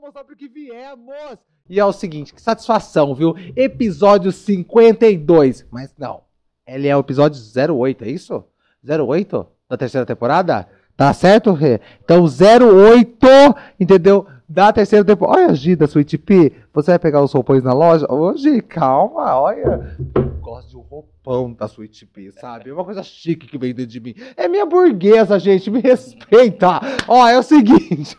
Mostrar Pro Que Viemos. E é o seguinte, que satisfação, viu? Episódio 52. Mas não, ele é o episódio 08, é isso? 08 da terceira temporada? Tá certo, Rê? Então, 08, entendeu? Da terceira temporada. Olha, Gi, da Sweet P. Você vai pegar os roupões na loja? Gi, calma, olha. Roupão da Sweet P, sabe? É uma coisa chique que vem dentro de mim. É minha burguesa, gente, me respeita. Ó, é o seguinte.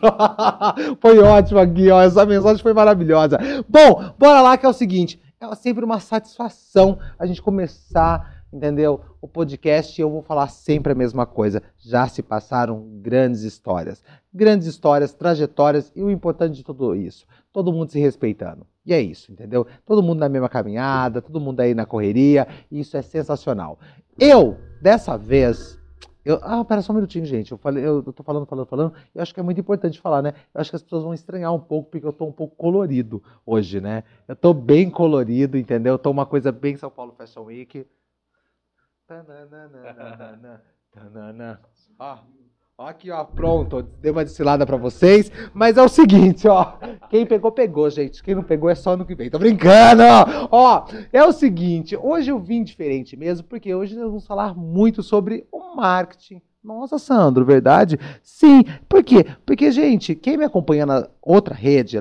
foi ótimo aqui, ó. Essa mensagem foi maravilhosa. Bom, bora lá que é o seguinte. É sempre uma satisfação a gente começar entendeu? O podcast eu vou falar sempre a mesma coisa. Já se passaram grandes histórias, grandes histórias, trajetórias e o importante de tudo isso, todo mundo se respeitando. E é isso, entendeu? Todo mundo na mesma caminhada, todo mundo aí na correria, isso é sensacional. Eu, dessa vez, eu, ah, pera só um minutinho, gente. Eu falei, eu tô falando, falando, falando. Eu acho que é muito importante falar, né? Eu acho que as pessoas vão estranhar um pouco, porque eu tô um pouco colorido hoje, né? Eu tô bem colorido, entendeu? Eu tô uma coisa bem São Paulo Fashion Week. Ó, ó aqui, ó, pronto, dei uma desfilada pra vocês, mas é o seguinte, ó, quem pegou, pegou, gente, quem não pegou é só no que vem, tô brincando, ó, é o seguinte, hoje eu vim diferente mesmo, porque hoje nós vamos falar muito sobre o marketing, nossa, Sandro, verdade? Sim, por quê? Porque, gente, quem me acompanha na outra rede,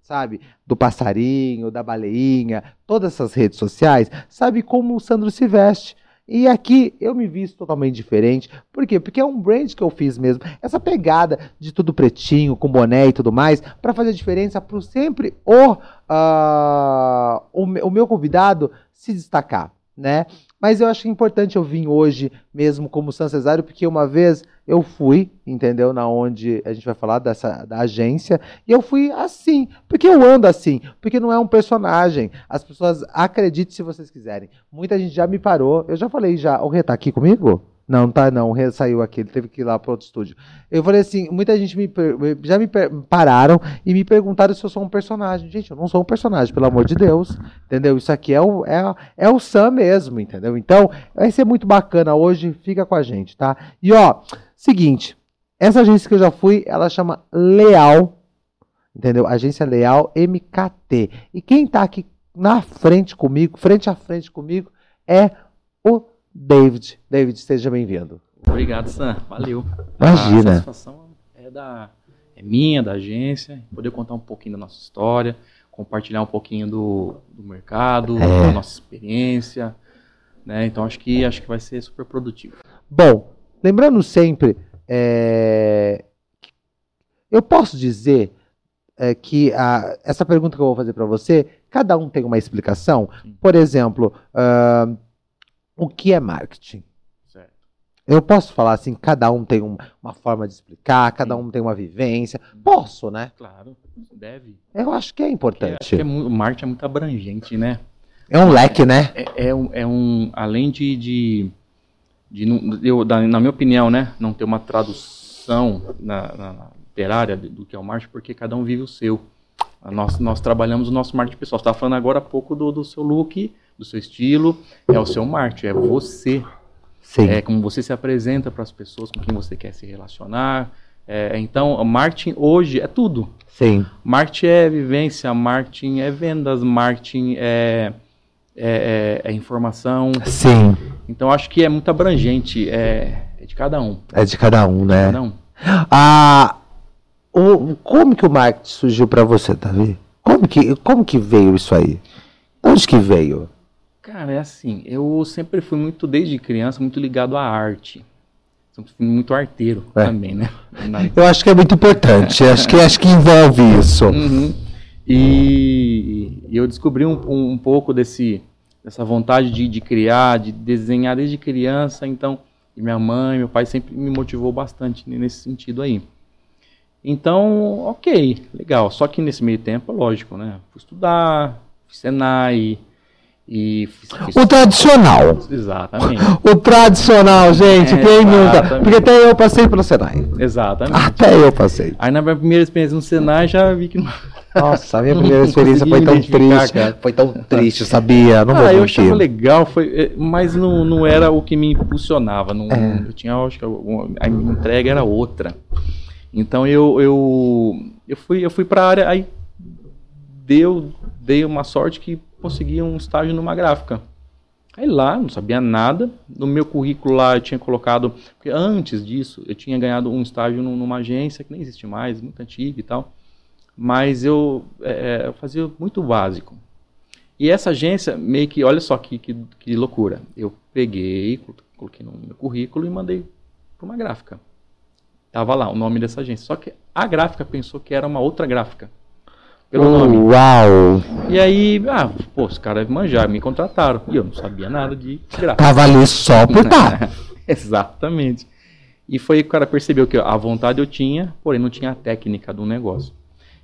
sabe, do passarinho, da baleinha, todas essas redes sociais, sabe como o Sandro se veste. E aqui eu me visto totalmente diferente. Por quê? Porque é um brand que eu fiz mesmo. Essa pegada de tudo pretinho, com boné e tudo mais, para fazer diferença para sempre o, uh, o, o meu convidado se destacar, né? Mas eu acho importante eu vir hoje mesmo como São Cesário, porque uma vez eu fui, entendeu? Na onde a gente vai falar dessa da agência, e eu fui assim, porque eu ando assim, porque não é um personagem. As pessoas acreditem se vocês quiserem. Muita gente já me parou, eu já falei já, o Rê tá aqui comigo? Não, tá não, saiu aqui, ele teve que ir lá para outro estúdio. Eu falei assim, muita gente me, já me pararam e me perguntaram se eu sou um personagem. Gente, eu não sou um personagem, pelo amor de Deus, entendeu? Isso aqui é o, é, é o Sam mesmo, entendeu? Então, vai ser muito bacana hoje, fica com a gente, tá? E ó, seguinte, essa agência que eu já fui, ela chama Leal, entendeu? Agência Leal MKT. E quem tá aqui na frente comigo, frente a frente comigo, é David. David, seja bem-vindo. Obrigado, Sam. Valeu. Imagina. A satisfação é, da, é minha, da agência, poder contar um pouquinho da nossa história, compartilhar um pouquinho do, do mercado, é. da nossa experiência. Né? Então acho que acho que vai ser super produtivo. Bom, lembrando sempre, é, eu posso dizer é, que a, essa pergunta que eu vou fazer para você, cada um tem uma explicação. Sim. Por exemplo, uh, o que é marketing. Certo. Eu posso falar assim, cada um tem um, uma forma de explicar, cada Sim. um tem uma vivência. Posso, né? Claro, deve. Eu acho que é importante. Acho que é, o marketing é muito abrangente, né? É um leque, né? É, é, um, é um. Além de. de, de eu, da, na minha opinião, né? Não ter uma tradução na, na literária do que é o marketing, porque cada um vive o seu. Nós, nós trabalhamos o nosso marketing pessoal. Você estava falando agora há pouco do, do seu look do seu estilo, é o seu marketing, é você. Sim. É como você se apresenta para as pessoas com quem você quer se relacionar. É, então, marketing hoje é tudo. Sim. Marketing é vivência, marketing é vendas, marketing é, é, é, é informação. Sim. Então, acho que é muito abrangente, é, é de cada um. É de cada um, né? Cada um. Ah, o, como que o marketing surgiu para você, Davi? Como que, como que veio isso aí? Onde que veio? Cara, é assim, eu sempre fui muito, desde criança, muito ligado à arte. Sempre fui muito arteiro é. também, né? Eu acho que é muito importante, acho, que, acho que envolve isso. Uhum. E, e, eu descobri um, um, um, pouco desse, dessa vontade de, de criar, de desenhar desde criança, então, minha mãe, meu pai sempre me motivou bastante nesse sentido aí. Então, ok, legal. Só que nesse meio tempo, lógico, né? Fui estudar, fiz Senai, e o tradicional. Exatamente. O tradicional, gente, é, quem nunca? Porque até eu passei pelo Senai. Exatamente. Até eu passei. Aí na minha primeira experiência no Senai já vi que não. Nossa, a minha primeira experiência foi tão triste. Cara. Foi tão triste, sabia? Não ah, eu achava legal, foi, eh, mas não, não era o que me impulsionava. Não, é. Eu tinha, acho que a, a entrega era outra. Então eu, eu, eu fui, eu fui para a área, aí deu, dei uma sorte que consegui um estágio numa gráfica. Aí lá, não sabia nada. No meu currículo lá eu tinha colocado. Porque antes disso, eu tinha ganhado um estágio numa agência que nem existe mais, muito antiga e tal. Mas eu, é, eu fazia muito básico. E essa agência, meio que, olha só que, que, que loucura. Eu peguei, coloquei no meu currículo e mandei para uma gráfica. Tava lá o nome dessa agência. Só que a gráfica pensou que era uma outra gráfica. Pelo nome. Uau! E aí, ah, pô, os caras manjaram, me contrataram. E eu não sabia nada de gráfica. Tava ali só por tá. Exatamente. E foi que o cara percebeu que a vontade eu tinha, porém não tinha a técnica do negócio.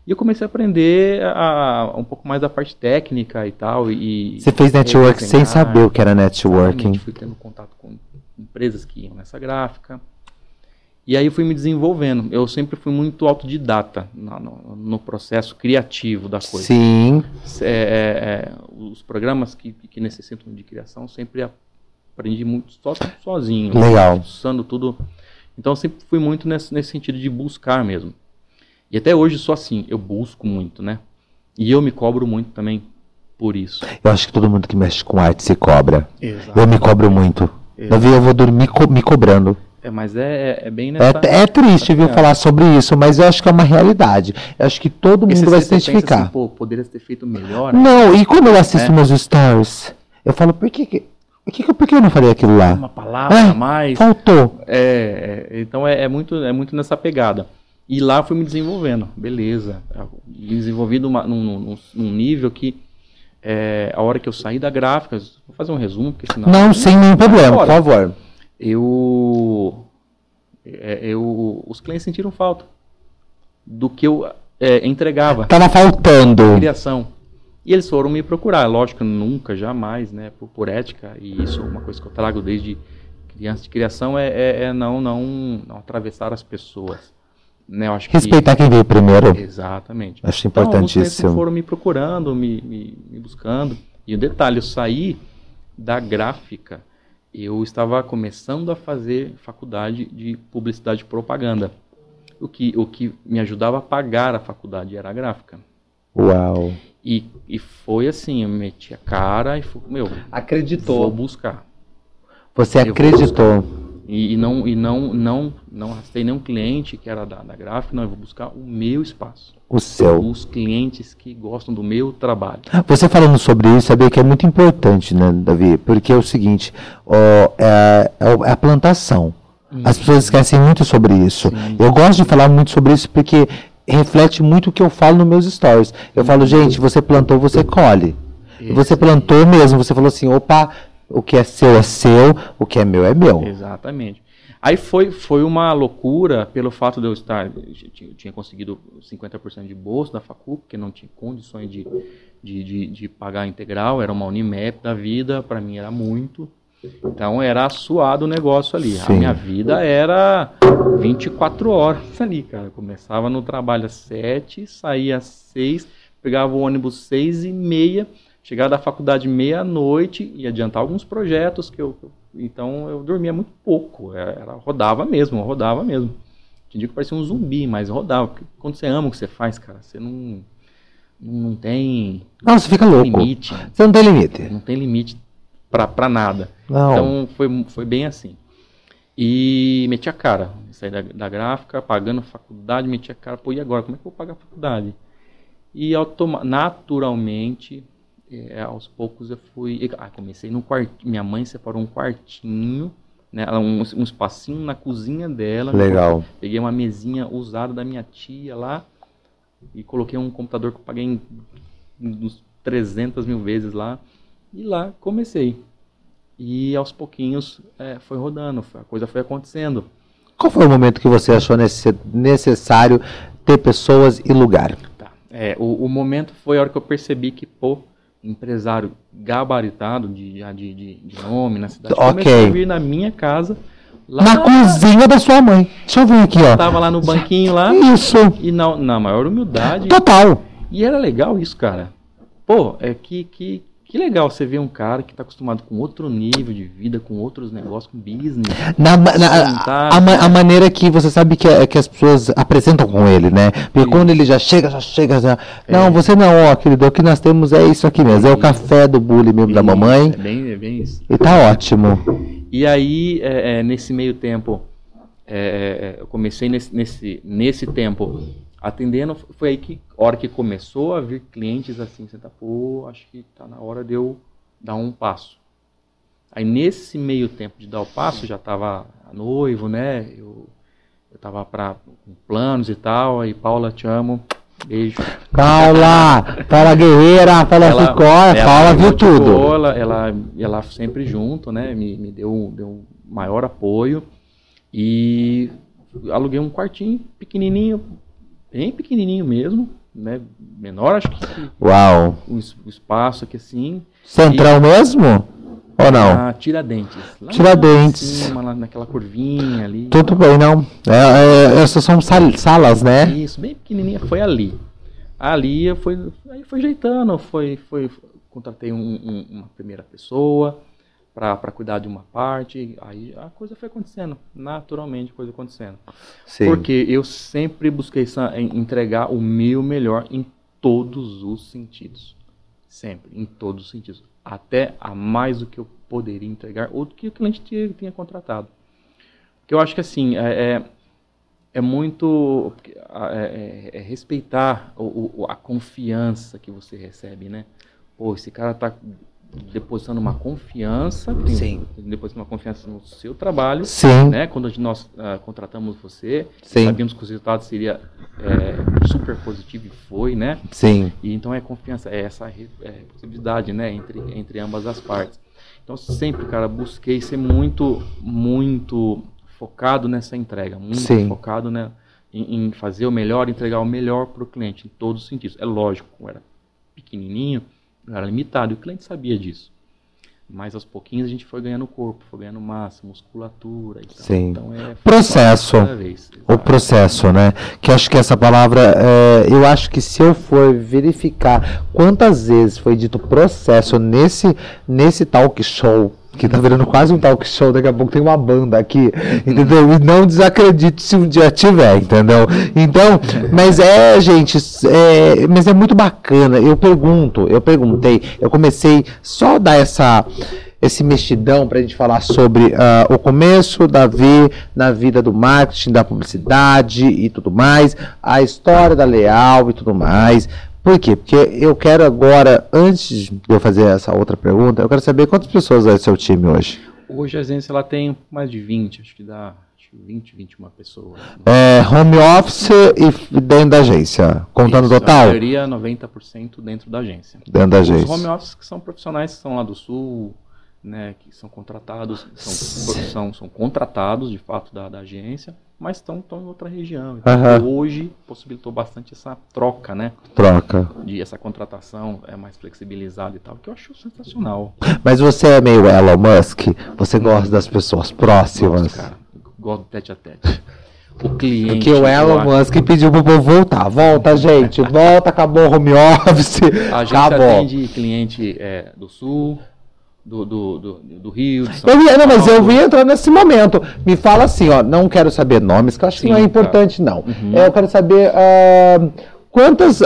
E eu comecei a aprender a, um pouco mais da parte técnica e tal. E, Você fez network sem saber o que era networking. Fui tendo contato com empresas que iam nessa gráfica. E aí eu fui me desenvolvendo. Eu sempre fui muito autodidata no, no, no processo criativo da coisa. Sim. É, é, é, os programas que, que necessitam de criação sempre aprendi muito só, sozinho. Legal. Usando tudo. Então eu sempre fui muito nesse, nesse sentido de buscar mesmo. E até hoje sou assim, eu busco muito, né? E eu me cobro muito também por isso. Eu acho que todo mundo que mexe com arte se cobra. Exato. Eu me cobro muito. Davi, eu vou dormir co me cobrando. É, mas é, é bem nessa... É, é triste, viu, é. falar sobre isso, mas eu acho que é uma realidade. Eu acho que todo mundo vai se identificar. Assim, Pô, poderia ter feito melhor. Não, e quando eu assisto é. meus stories, eu falo, por que, que por que, por que eu não falei aquilo lá? Uma palavra é, a mais. Faltou. É, é então é, é, muito, é muito nessa pegada. E lá fui me desenvolvendo, beleza. Me desenvolvi numa, num, num, nível que é, a hora que eu saí da gráfica, vou fazer um resumo, porque senão. Não, sem nenhum problema, por favor. Eu, é, eu. Os clientes sentiram falta do que eu é, entregava. Tava faltando. Criação. E eles foram me procurar. Lógico, nunca, jamais, né? Por, por ética, e isso é uma coisa que eu trago desde criança de criação, é, é, é não, não, não atravessar as pessoas. Né, eu acho Respeitar que, quem veio primeiro. Exatamente. Acho importantíssimo. Então, foram me procurando, me, me, me, buscando. E o detalhe, eu saí da gráfica, eu estava começando a fazer faculdade de publicidade e propaganda. O que, o que me ajudava a pagar a faculdade era a gráfica. Uau! E, e foi assim, eu meti a cara e fui, meu, acreditou. Vou buscar. Você eu acreditou. E, e, não, e não, não, não arrastei nenhum cliente que era da, da gráfica, não, eu vou buscar o meu espaço. O seu. Os clientes que gostam do meu trabalho. Você falando sobre isso, sabia que é muito importante, né, Davi? Porque é o seguinte, ó, é, é, a plantação. As pessoas esquecem muito sobre isso. Sim. Eu gosto de falar muito sobre isso porque reflete muito o que eu falo nos meus stories. Eu falo, gente, você plantou, você colhe. Esse você plantou mesmo, você falou assim, opa, o que é seu é seu, o que é meu é meu. Exatamente. Aí foi, foi uma loucura pelo fato de eu estar. Eu tinha, conseguido 50% de bolsa da Facu, porque não tinha condições de, de, de, de pagar integral, era uma Unimap da vida, para mim era muito. Então era suado o negócio ali. Sim. A minha vida era 24 horas ali, cara. Eu começava no trabalho às 7, saía às 6, pegava o ônibus 6 e meia chegar da faculdade meia-noite e adiantar alguns projetos que eu, então eu dormia muito pouco, é, era, rodava mesmo, rodava mesmo. Tinha dia que parecia um zumbi, mas rodava. Porque quando você ama o que você faz, cara, você não não tem não, você fica louco. limite. Você não tem limite. Não tem limite para nada. Não. Então foi, foi bem assim. E meti a cara, saí da, da gráfica, pagando a faculdade, meti a cara, pô, e agora? Como é que eu vou pagar a faculdade? E automa naturalmente é, aos poucos eu fui. Ah, comecei no quarto. Minha mãe separou um quartinho, né, um, um espacinho na cozinha dela. Legal. Peguei uma mesinha usada da minha tia lá e coloquei um computador que eu paguei em, uns 300 mil vezes lá. E lá comecei. E aos pouquinhos é, foi rodando, a coisa foi acontecendo. Qual foi o momento que você achou necessário ter pessoas e lugar? Tá. É, o, o momento foi a hora que eu percebi que, pô, empresário gabaritado de, de, de, de nome na cidade. Ok. Começou a vir na minha casa. Lá na, cozinha da sua mãe. Deixa eu ver aqui, ó. Tava lá no banquinho lá. Isso. E na, na maior humildade. Total. E era legal isso, cara. Pô, é que, que, que legal você ver um cara que está acostumado com outro nível de vida, com outros negócios, com business. Na, na, a, a, maneira que você sabe que, é, que as pessoas apresentam com ele, né? Porque Sim. quando ele já chega, já chega, já. É. Não, você não, ó, querido, o que nós temos é isso aqui mesmo. É o café do bullying mesmo da mamãe. É bem, é bem isso. E tá ótimo. E aí, é, é, nesse meio tempo, é, eu comecei nesse, nesse, nesse tempo atendendo, foi aí que, hora que começou a vir clientes assim, você tá, pô, acho que tá na hora de eu dar um passo. Aí nesse meio tempo de dar o passo, já tava noivo, né? Eu, eu tava pra, com planos e tal, aí Paula, te amo. Beijo. Paula! Paula Guerreira, Paula ela, Ficó, Paula viu tudo. Ela, ela, ela sempre junto, né? Me, me deu, deu um maior apoio. E aluguei um quartinho pequenininho bem pequenininho mesmo, né? Menor, acho que. Uau! O, o espaço aqui assim. Central e, mesmo? Ou não? Ah, Tiradentes. Lá Tiradentes. Cima, lá naquela curvinha ali. Tudo bem, não. É, é, essas são salas, né? Isso, bem pequenininha. Foi ali. Ali eu fui, aí foi ajeitando, foi, foi, contratei um, um, uma primeira pessoa para cuidar de uma parte, aí a coisa foi acontecendo, naturalmente a coisa acontecendo. Sim. Porque eu sempre busquei entregar o meu melhor em todos os sentidos. Sempre, em todos os sentidos. Até a mais do que eu poderia entregar ou do que o cliente tinha, tinha contratado. Porque eu acho que assim, é, é, é muito. É, é, é respeitar o, o, a confiança que você recebe, né? Pô, esse cara tá depositando uma confiança, Sim. depositando uma confiança no seu trabalho, Sim. né? Quando nós uh, contratamos você, Sim. sabíamos que o resultado seria é, super positivo e foi, né? Sim. E então é confiança, é essa é, possibilidade, né? Entre entre ambas as partes. Então sempre, cara, busquei ser muito muito focado nessa entrega, muito Sim. focado, né? Em, em fazer o melhor, entregar o melhor para o cliente em todos os sentidos. É lógico, era pequenininho era limitado, e o cliente sabia disso. Mas aos pouquinhos a gente foi ganhando corpo, foi ganhando massa, musculatura e tal. Sim. Então é processo. O processo, né? Que acho que essa palavra, é, eu acho que se eu for verificar quantas vezes foi dito processo nesse, nesse talk show que tá virando quase um talk show, daqui a pouco tem uma banda aqui, entendeu? E não desacredite se um dia tiver, entendeu? Então, mas é, gente, é, mas é muito bacana. Eu pergunto, eu perguntei, eu comecei só a dar essa esse mexidão para a gente falar sobre uh, o começo da V na vida do marketing, da publicidade e tudo mais, a história da Leal e tudo mais, por quê? Porque eu quero agora, antes de eu fazer essa outra pergunta, eu quero saber quantas pessoas é seu time hoje. Hoje a agência ela tem mais de 20, acho que dá acho que 20, 21 pessoas. É, home office e dentro da agência, contando Isso, total? A maioria 90% dentro da agência. Dentro da agência. Os home office que são profissionais que são lá do sul, né, que são contratados, são, são, são contratados de fato da, da agência, mas estão, estão em outra região. Então, uhum. Hoje possibilitou bastante essa troca, né? Troca. De essa contratação é mais flexibilizada e tal, que eu acho sensacional. Mas você é meio Elon Musk? Você gosta das pessoas próximas? Gosto, cara. Gosto do tete a tete. O cliente. Porque o Elon Musk pediu pro povo voltar. Volta, gente. Volta, acabou o home office. A gente acabou. atende cliente é, do sul, do, do, do, do, Rio. De São eu não, mas eu vim entrar nesse momento. Me fala assim, ó, não quero saber nomes, que eu acho Sim, que não é importante, tá. não. Uhum. É, eu quero saber uh, quantas.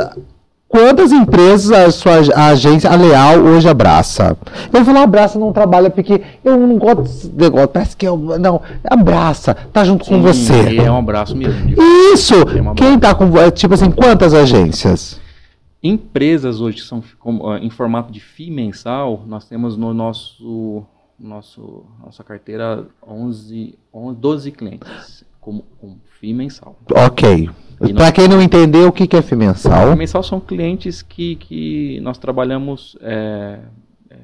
Quantas empresas a sua a agência, a Leal, hoje abraça? Eu vou falar abraça, não trabalha, porque eu não gosto desse negócio, parece que eu. Não, abraça, tá junto Sim, com você. É um abraço mesmo. Isso! É um Quem tá com. Tipo assim, quantas agências? Empresas hoje que são em formato de FII mensal, nós temos no nosso, nosso nossa carteira 11, 11 12 clientes como, com FII mensal. Ok. Para quem não entendeu, o que, que é FII mensal? FII mensal são clientes que, que nós trabalhamos é, é,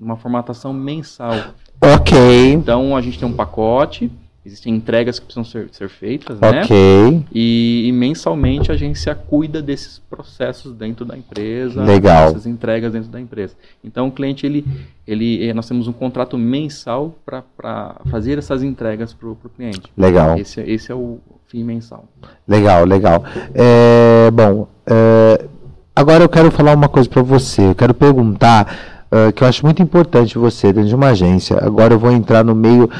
numa formatação mensal. Ok. Então a gente tem um pacote Existem entregas que precisam ser, ser feitas, né? Ok. E, e, mensalmente a agência cuida desses processos dentro da empresa. Legal. Essas entregas dentro da empresa. Então o cliente, ele, ele, eh, nós temos um contrato mensal para fazer essas entregas para o cliente. Legal. Esse, esse é o fim mensal. Legal, legal. É, bom, é, agora eu quero falar uma coisa para você. Eu quero perguntar uh, que eu acho muito importante você dentro de uma agência. Agora eu vou entrar no meio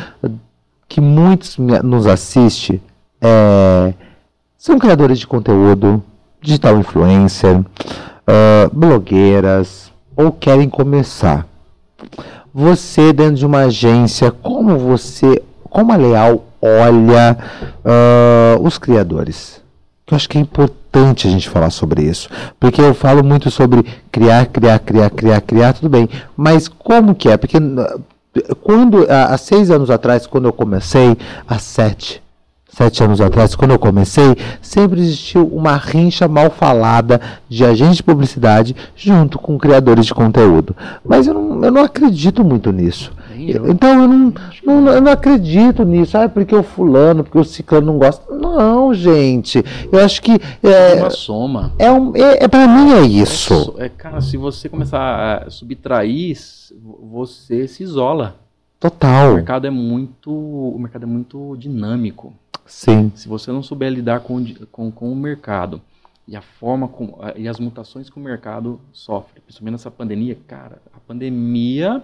que muitos nos assistem. É, são criadores de conteúdo, digital influencer, uh, blogueiras, ou querem começar. Você dentro de uma agência, como você, como a Leal olha uh, os criadores? Eu acho que é importante a gente falar sobre isso, porque eu falo muito sobre criar, criar, criar, criar, criar, tudo bem, mas como que é? Porque quando há seis anos atrás, quando eu comecei, há sete, sete anos atrás, quando eu comecei, sempre existiu uma rincha mal falada de agentes de publicidade junto com criadores de conteúdo. Mas eu não, eu não acredito muito nisso. Eu, então eu não, não, eu não acredito nisso, ah, porque o fulano, porque o ciclano não gosta. Não, gente. Eu acho que. É, é uma soma. É, um, é, é para mim é isso. É, cara, se você começar a subtrair, você se isola. Total. O mercado é muito, o mercado é muito dinâmico. Sim. Se você não souber lidar com, com, com o mercado e a forma com, e as mutações que o mercado sofre, principalmente nessa pandemia, cara, a pandemia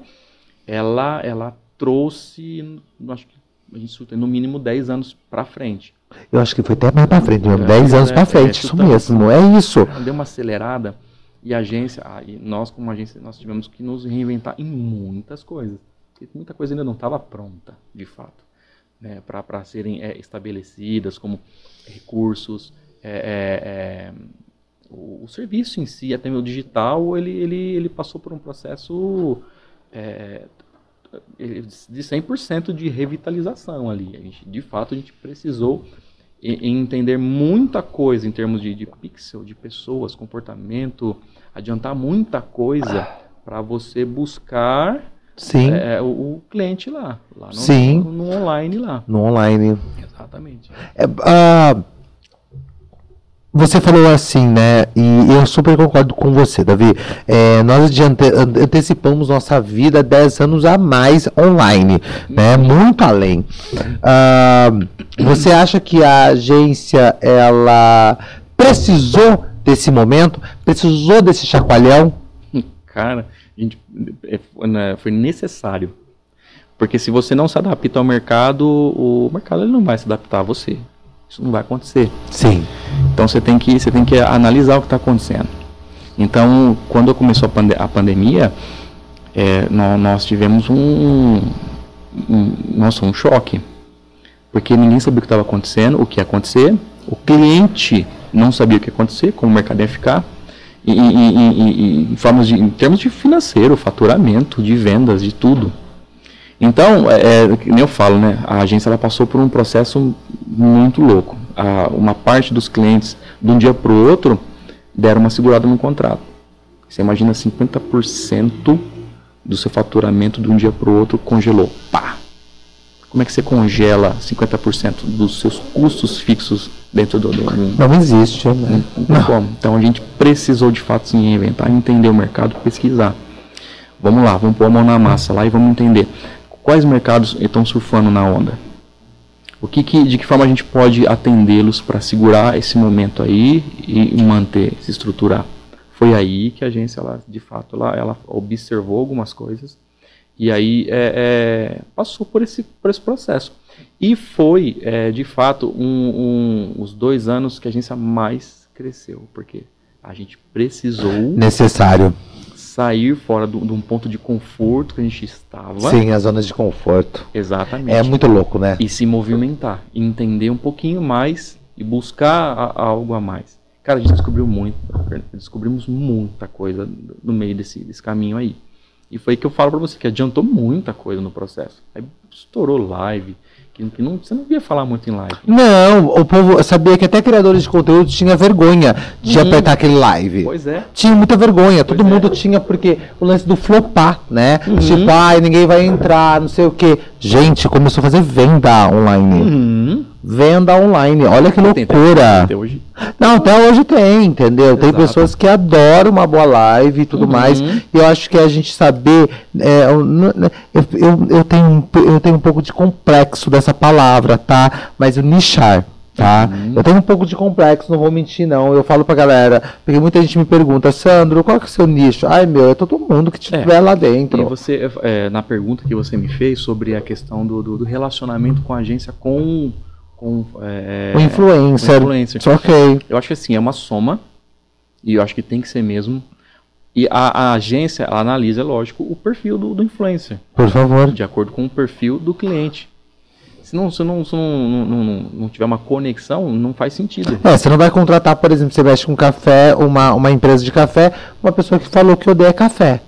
ela, ela trouxe, acho que gente tem no mínimo 10 anos para frente. Eu acho que foi até mais para frente, mesmo, 10 é, anos é, para frente, é, isso mesmo, é isso. Deu uma acelerada e a agência, nós como agência, nós tivemos que nos reinventar em muitas coisas. E muita coisa ainda não estava pronta, de fato, né, para serem é, estabelecidas, como recursos, é, é, o, o, serviço em si, até o digital, ele, ele, ele passou por um processo é, de 100% de revitalização ali. A gente, de fato, a gente precisou entender muita coisa em termos de, de pixel, de pessoas, comportamento, adiantar muita coisa para você buscar Sim. É, o, o, cliente lá, lá no, Sim. No, no, online lá. No online. Exatamente. É, uh, você falou assim, né? E eu super concordo com você, Davi. É, nós ante antecipamos nossa vida 10 anos a mais online, né? Muito além. Uh, você acha que a agência ela precisou desse momento? Precisou desse chacoalhão? Cara, gente, é, né, foi necessário. Porque se você não se adapta ao mercado, o mercado ele não vai se adaptar a você. Isso não vai acontecer. Sim. Então você tem que, você tem que analisar o que está acontecendo. Então, quando começou a, pande a pandemia, é, nós, nós, tivemos um, um, nossa, um choque. Porque ninguém sabia o que estava acontecendo, o que ia acontecer. O cliente não sabia o que ia acontecer, como o mercado ia ficar. E, e, e, em, formas de, em termos de financeiro, faturamento, de vendas, de tudo. Então, é, é, nem eu falo, né? A agência ela passou por um processo muito louco. A, uma parte dos clientes, de um dia para o outro, deram uma segurada no contrato. Você imagina 50% do seu faturamento de um dia para o outro congelou. Pá! Como é que você congela 50% dos seus custos fixos dentro do. do não existe, né? Não. Então a gente precisou de fato se reinventar, entender o mercado, pesquisar. Vamos lá, vamos pôr a mão na massa lá e vamos entender quais mercados estão surfando na onda. O que, que de que forma a gente pode atendê-los para segurar esse momento aí e manter, se estruturar? Foi aí que a agência, ela, de fato, ela, ela observou algumas coisas e aí é, é, passou por esse, por esse processo. E foi, é, de fato, um, um, os dois anos que a agência mais cresceu, porque a gente precisou. Necessário sair fora de um ponto de conforto que a gente estava. Sim, as zonas de conforto. Exatamente. É muito louco, né? E se movimentar, entender um pouquinho mais e buscar a, a algo a mais. Cara, a gente descobriu muito, descobrimos muita coisa no meio desse, desse caminho aí. E foi que eu falo para você que adiantou muita coisa no processo. Aí estourou live, que, não, você não via falar muito em live. Não, o povo sabia que até criadores de conteúdo tinha vergonha de uhum. apertar aquele live. Pois é. Tinha muita vergonha, pois todo é. mundo tinha, porque o lance do flopar, né? Uhum. Tipo, ai, ninguém vai entrar, não sei o quê. Gente, começou a fazer venda online. Uhum. Venda online, olha que loucura. Até hoje. Não, até hoje tem, entendeu? Exato. Tem pessoas que adoram uma boa live e tudo uhum. mais. E eu acho que a gente saber. É, eu, eu, eu, tenho, eu tenho um pouco de complexo dessa palavra, tá? Mas o nichar. Tá? Uhum. Eu tenho um pouco de complexo, não vou mentir, não. Eu falo pra galera, porque muita gente me pergunta, Sandro, qual que é o seu nicho? Ai, meu, é todo mundo que tiver É. lá E dentro. você, é, na pergunta que você me fez sobre a questão do, do- do relacionamento com a agência com, com é, o influencer. com influencer. Ok. Eu acho que assim, é uma soma, e eu acho que tem que ser mesmo. E a, a agência, ela analisa, lógico, o perfil do, do influencer, Por favor. de acordo com o perfil do cliente. Se não, se não, se não, não, não, não tiver uma conexão, não faz sentido. É, você não vai contratar, por exemplo, você mexe com café, uma, uma empresa de café, uma pessoa que falou que odeia café.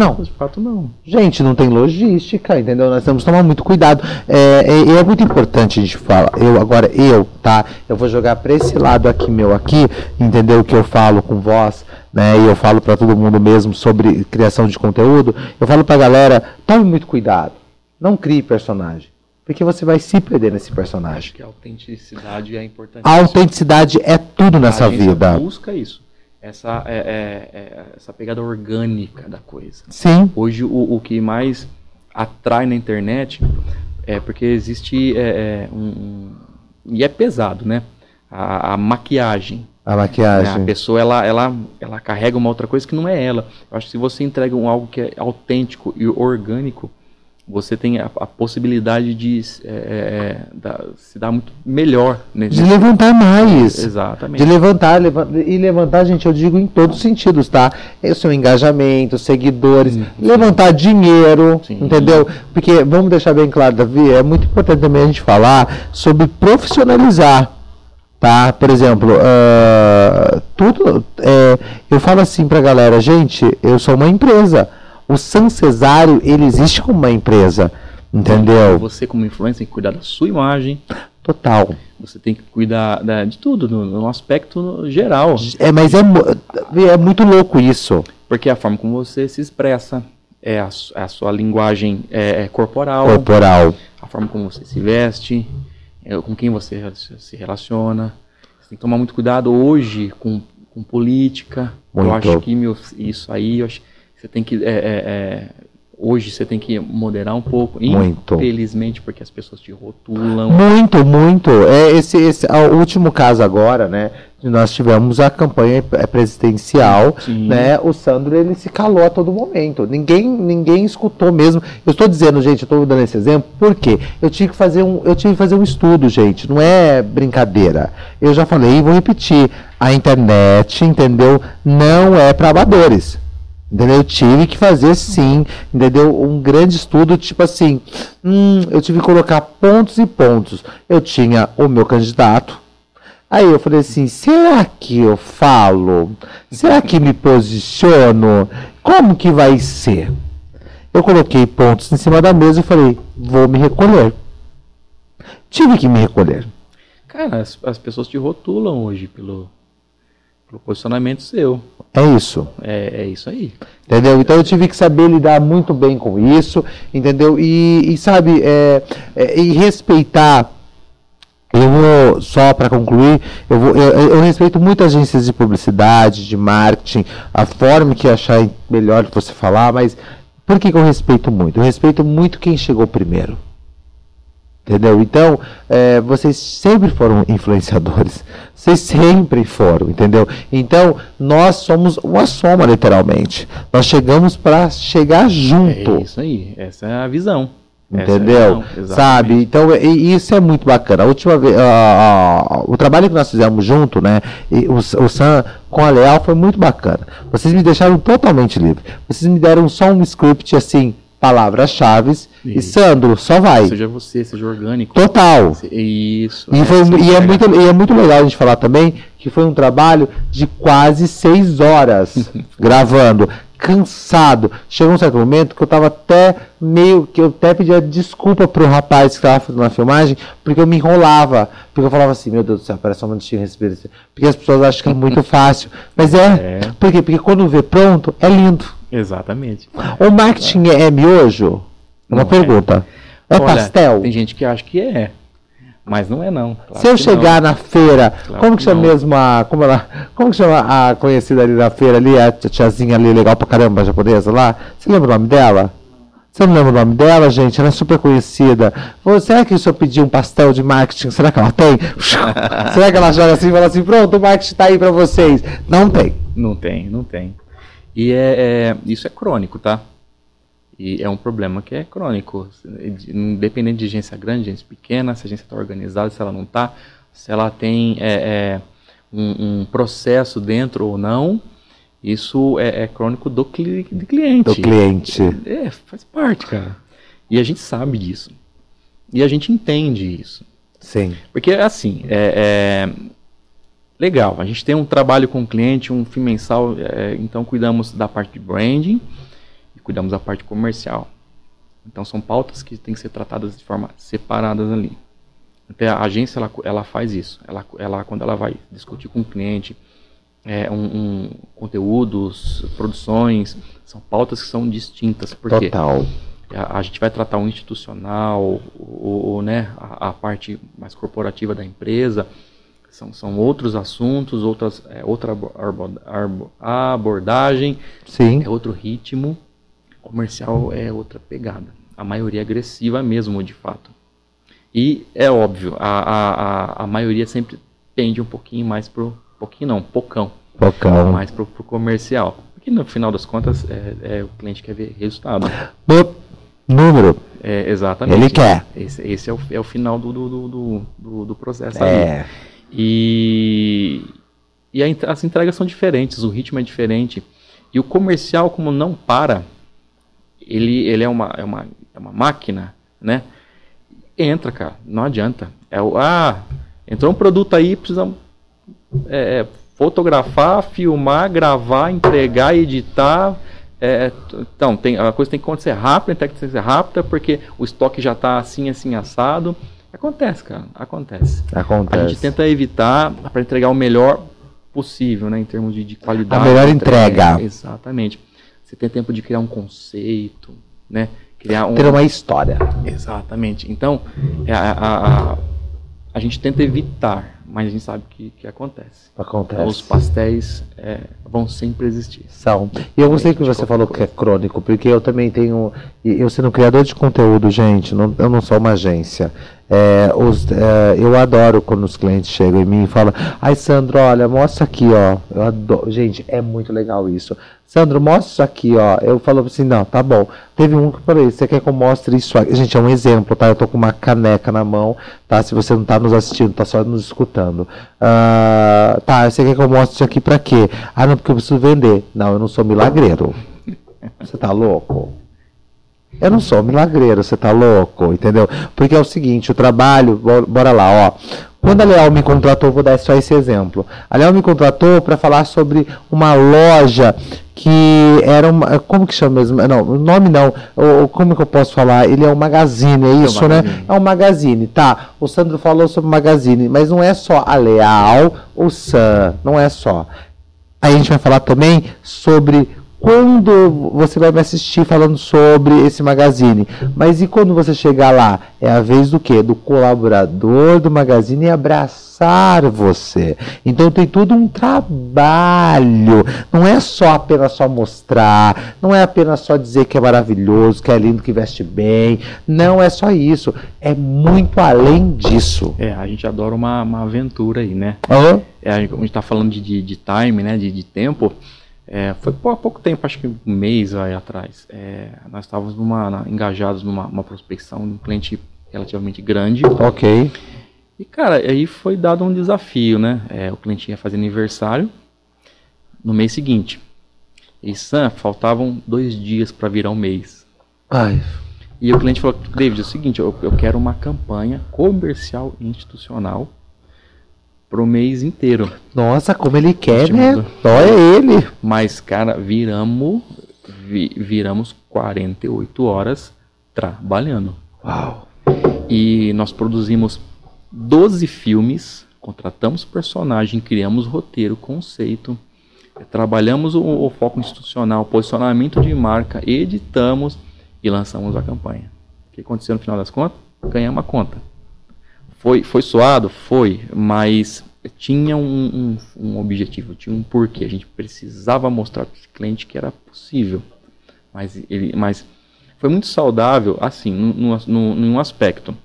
Não. De fato, não. Gente, não tem logística, entendeu? Nós temos que tomar muito cuidado. É, é, é muito importante a gente falar. Eu, agora, eu, tá? Eu vou jogar pra esse lado aqui, meu, aqui, entendeu? Que eu falo com voz, né? E eu falo pra todo mundo mesmo sobre criação de conteúdo. Eu falo pra galera, tome muito cuidado. Não crie personagem. Porque você vai se perder nesse personagem. Acho que a autenticidade é importante. A autenticidade é tudo nessa a vida. busca isso. Essa, é, é- é- essa pegada orgânica da coisa. Sim. Hoje, o, o que mais atrai na internet é porque existe é, é, um, um- E é pesado, né? A, a maquiagem. A né? A maquiagem. pessoa, ela, ela, ela carrega uma outra coisa que não é ela. Eu acho que se você entrega um, algo que é autêntico e orgânico, você tem a, a possibilidade de é, é, da- se dar muito melhor. Nesse, De levantar mais. Exatamente. De levantar, leva- e levantar, gente, eu digo em todos os sentidos, tá? É o seu engajamento, seguidores, levantar dinheiro, Sim. entendeu? Porque, vamos deixar bem claro, Davi, é muito importante também a gente falar sobre profissionalizar, tá? Por exemplo, ah, tudo, é, eu falo assim pra galera, gente, eu sou uma empresa. O San Cesário, ele existe como uma empresa, entendeu? Você, como influencer, tem que cuidar da sua imagem, Total. você tem que cuidar da- de tudo, no, no aspecto geral. É, mas é, é muito louco isso. Porque é a forma como você se expressa, é a, su- a sua linguagem é, é corporal, Corporal. a forma como você se veste, é, com quem você se relaciona. Você tem que tomar muito cuidado hoje com, com política. Eu Muito. acho que meu, isso aí, eu acho você tem que. é, é, é, hoje você tem que moderar um pouco. Muito. Infelizmente, porque as pessoas te rotulam. Muito, muito. É esse, esse ah, o último caso agora, né? Nós tivemos a campanha eh, presidencial, Sim. né? O Sandro ele se calou a todo momento. Ninguém, ninguém escutou mesmo. Eu estou dizendo, gente, eu estou dando esse exemplo, porque eu tive que fazer um, eu tive que fazer um estudo, gente. Não é brincadeira. Eu já falei e vou repetir. A internet, entendeu? Não é para amadores. Entendeu? Eu tive que fazer sim, entendeu? Um grande estudo, tipo assim, hum, eu tive que colocar pontos e pontos. Eu tinha o meu candidato. Aí eu falei assim, será que eu falo? Será que me posiciono? Como que vai ser? Eu coloquei pontos em cima da mesa e falei, vou me recolher. Tive que me recolher. Cara, as, as pessoas te rotulam hoje pelo, pelo posicionamento seu. É isso. É, é isso aí. Entendeu? Então eu tive que saber lidar muito bem com isso, entendeu? E, e, sabe, é, é, e respeitar. Eu vou, só para concluir, eu, vou, eu, eu respeito muito agências de publicidade, de marketing, a forma que achar melhor de você falar, mas por que, que eu respeito muito? Eu respeito muito quem chegou primeiro. Entendeu? Então, é, vocês sempre foram influenciadores. Vocês sempre foram, entendeu? Então, nós somos uma soma, literalmente. Nós chegamos para chegar junto. É isso aí. Essa é a visão. É Entendeu? visão, exatamente. Sabe? Então, e- isso é muito bacana. A última vez, o trabalho que nós fizemos junto, né? e o, o Sam com a Leal foi muito bacana. Vocês me deixaram totalmente livre. Vocês me deram só um script assim, palavras-chave. E. Sandro, só vai. Seja você, seja orgânico. Total. Isso. E, foi- assim, e é, muito, e é muito legal a gente falar também que foi um trabalho de quase seis horas gravando, cansado. Chegou um certo momento que eu tava até meio que eu até pedia desculpa pro rapaz que estava fazendo a filmagem, porque eu me enrolava. Porque eu falava assim, meu Deus do céu, parece só um minutinho respira. Porque as pessoas acham que é muito fácil. Mas é. É. Por quê? Porque quando vê pronto, é lindo. Exatamente. O marketing é, é miojo? É uma Não é. pergunta. É, Olha, pastel? Tem gente que acha que é. Mas não é não. Claro Se eu chegar na feira, Claro como que que chama não. mesmo a. Como, ela, como que chama a conhecida ali na feira ali, a tia- tiazinha ali legal pra caramba, japonesa lá? Você lembra o nome dela? Você não lembra o nome dela, gente? Ela é super conhecida. Será que se eu pedir um pastel de marketing, será que ela tem? será que ela joga assim e fala assim, pronto, o marketing tá aí para vocês? Não tem. Não tem, não tem. E é, é, isso é crônico, tá? E é um problema que é crônico. Independente de agência grande, agência pequena, se a agência está organizada, se ela não está, se ela tem é, é, um, um, processo dentro ou não, isso é, é crônico do, cli do cliente. Do cliente. É, faz parte, cara. E a gente sabe disso. E a gente entende isso. Sim. Porque, assim, é, é legal, a gente tem um trabalho com o cliente, um fim mensal, é, então cuidamos da parte de branding, cuidamos da parte comercial. Então são pautas que têm que ser tratadas de forma separadas ali. Até a agência ela, ela faz isso. Ela, ela quando ela vai discutir com o cliente é, um, um, conteúdos, produções, são pautas que são distintas. Porque Total. A, a gente vai tratar o institucional, o, o né, a, a, parte mais corporativa da empresa. São, são outros assuntos, outras, é, outra abordagem, Sim. é outro ritmo comercial é outra pegada. A maioria é agressiva mesmo, de fato. E é óbvio, a, a, a, maioria sempre tende um pouquinho mais pro. Pouquinho não, pocão. Pocão. Mais pro, pro comercial. Porque no final das contas, é, é, o cliente quer ver resultado. No número. É, exatamente. Ele quer. Esse, esse é, o, é o final do, do, do, do, do processo é. ali. E, e a, as entregas são diferentes, o ritmo é diferente. E o comercial, como não para, ele, ele é, uma, é, uma, é uma máquina, né? Entra, cara, não adianta. É o, ah, entrou um produto aí, precisa é, é, fotografar, filmar, gravar, entregar, editar. É, então, tem, a coisa tem que acontecer rápido, tem que ser rápida, porque o estoque já está assim, assim, assado. Acontece, cara, acontece. Acontece. A gente tenta evitar para entregar o melhor possível, né, em termos de, de qualidade. A melhor entrega. entrega. Exatamente. Você tem tempo de criar um conceito, né? Criar um... Ter uma história. Exatamente. Então, é, a, a, a, a gente tenta evitar, mas a gente sabe que, que acontece. Acontece. Então, os pastéis é, vão sempre existir. São. E eu gostei que você falou coisa. que é crônico, porque eu também tenho. Eu sendo criador de conteúdo, gente, não, eu não sou uma agência. É, os, é, eu adoro quando os clientes chegam em mim e falam, ai Sandro, olha, mostra aqui, ó. Eu adoro. Gente, é muito legal isso. Sandro, mostra isso aqui, ó. Eu falo assim, não, tá bom. Teve um que falei, você quer que eu mostre isso aqui? Gente, é um exemplo, tá? Eu tô com uma caneca na mão, tá? Se você não tá nos assistindo, tá só nos escutando. Uh, tá, você quer que eu mostre isso aqui pra quê? Ah, não, porque eu preciso vender. Não, eu não sou milagreiro. Você tá louco? Eu não sou milagreiro, você tá louco, entendeu? Porque é o seguinte, o trabalho, bora lá, ó. Quando a Leal me contratou, vou dar só esse exemplo. A Leal me contratou para falar sobre uma loja que era uma. Como que chama mesmo? Não, o nome não. O, como que eu posso falar? Ele é um magazine, é isso, é um né? É um magazine, tá. O Sandro falou sobre magazine, mas não é só a Leal, o Sam, não é só. Aí a gente vai falar também sobre quando você vai me assistir falando sobre esse magazine. Mas e quando você chegar lá? É a vez do quê? Do colaborador do magazine abraçar você. Então tem todo um trabalho. Não é só apenas só mostrar, não é apenas só dizer que é maravilhoso, que é lindo, que veste bem. Não é só isso. É muito além disso. É, a gente adora uma, uma aventura aí, né? Uhum. É, a gente está falando de, de, de time, né? de, de tempo. É, foi há pouco tempo, acho que um mês aí atrás. É, nós estávamos numa, na, engajados numa prospecção de um cliente relativamente grande. Ok. E, cara, aí foi dado um desafio, né? É, o cliente ia fazer aniversário no mês seguinte. E, Sam, faltavam dois dias para virar um mês. Ai. E o cliente falou, David, é o seguinte, eu, eu quero uma campanha comercial institucional pro mês inteiro. Nossa, como ele quer, né? Olha ele. Mas, cara, viramos, vi, viramos 48 horas trabalhando. Uau. E nós produzimos 12 filmes, contratamos personagem, criamos roteiro, conceito, trabalhamos o, o foco institucional, posicionamento de marca, editamos e lançamos a campanha. O que aconteceu no final das contas? Ganhamos a conta. Foi, foi suado? Foi, mas tinha um, um, um, objetivo, tinha um porquê. A gente precisava mostrar para o cliente que era possível. Mas, ele, mas foi muito saudável, assim, num, num, num aspecto.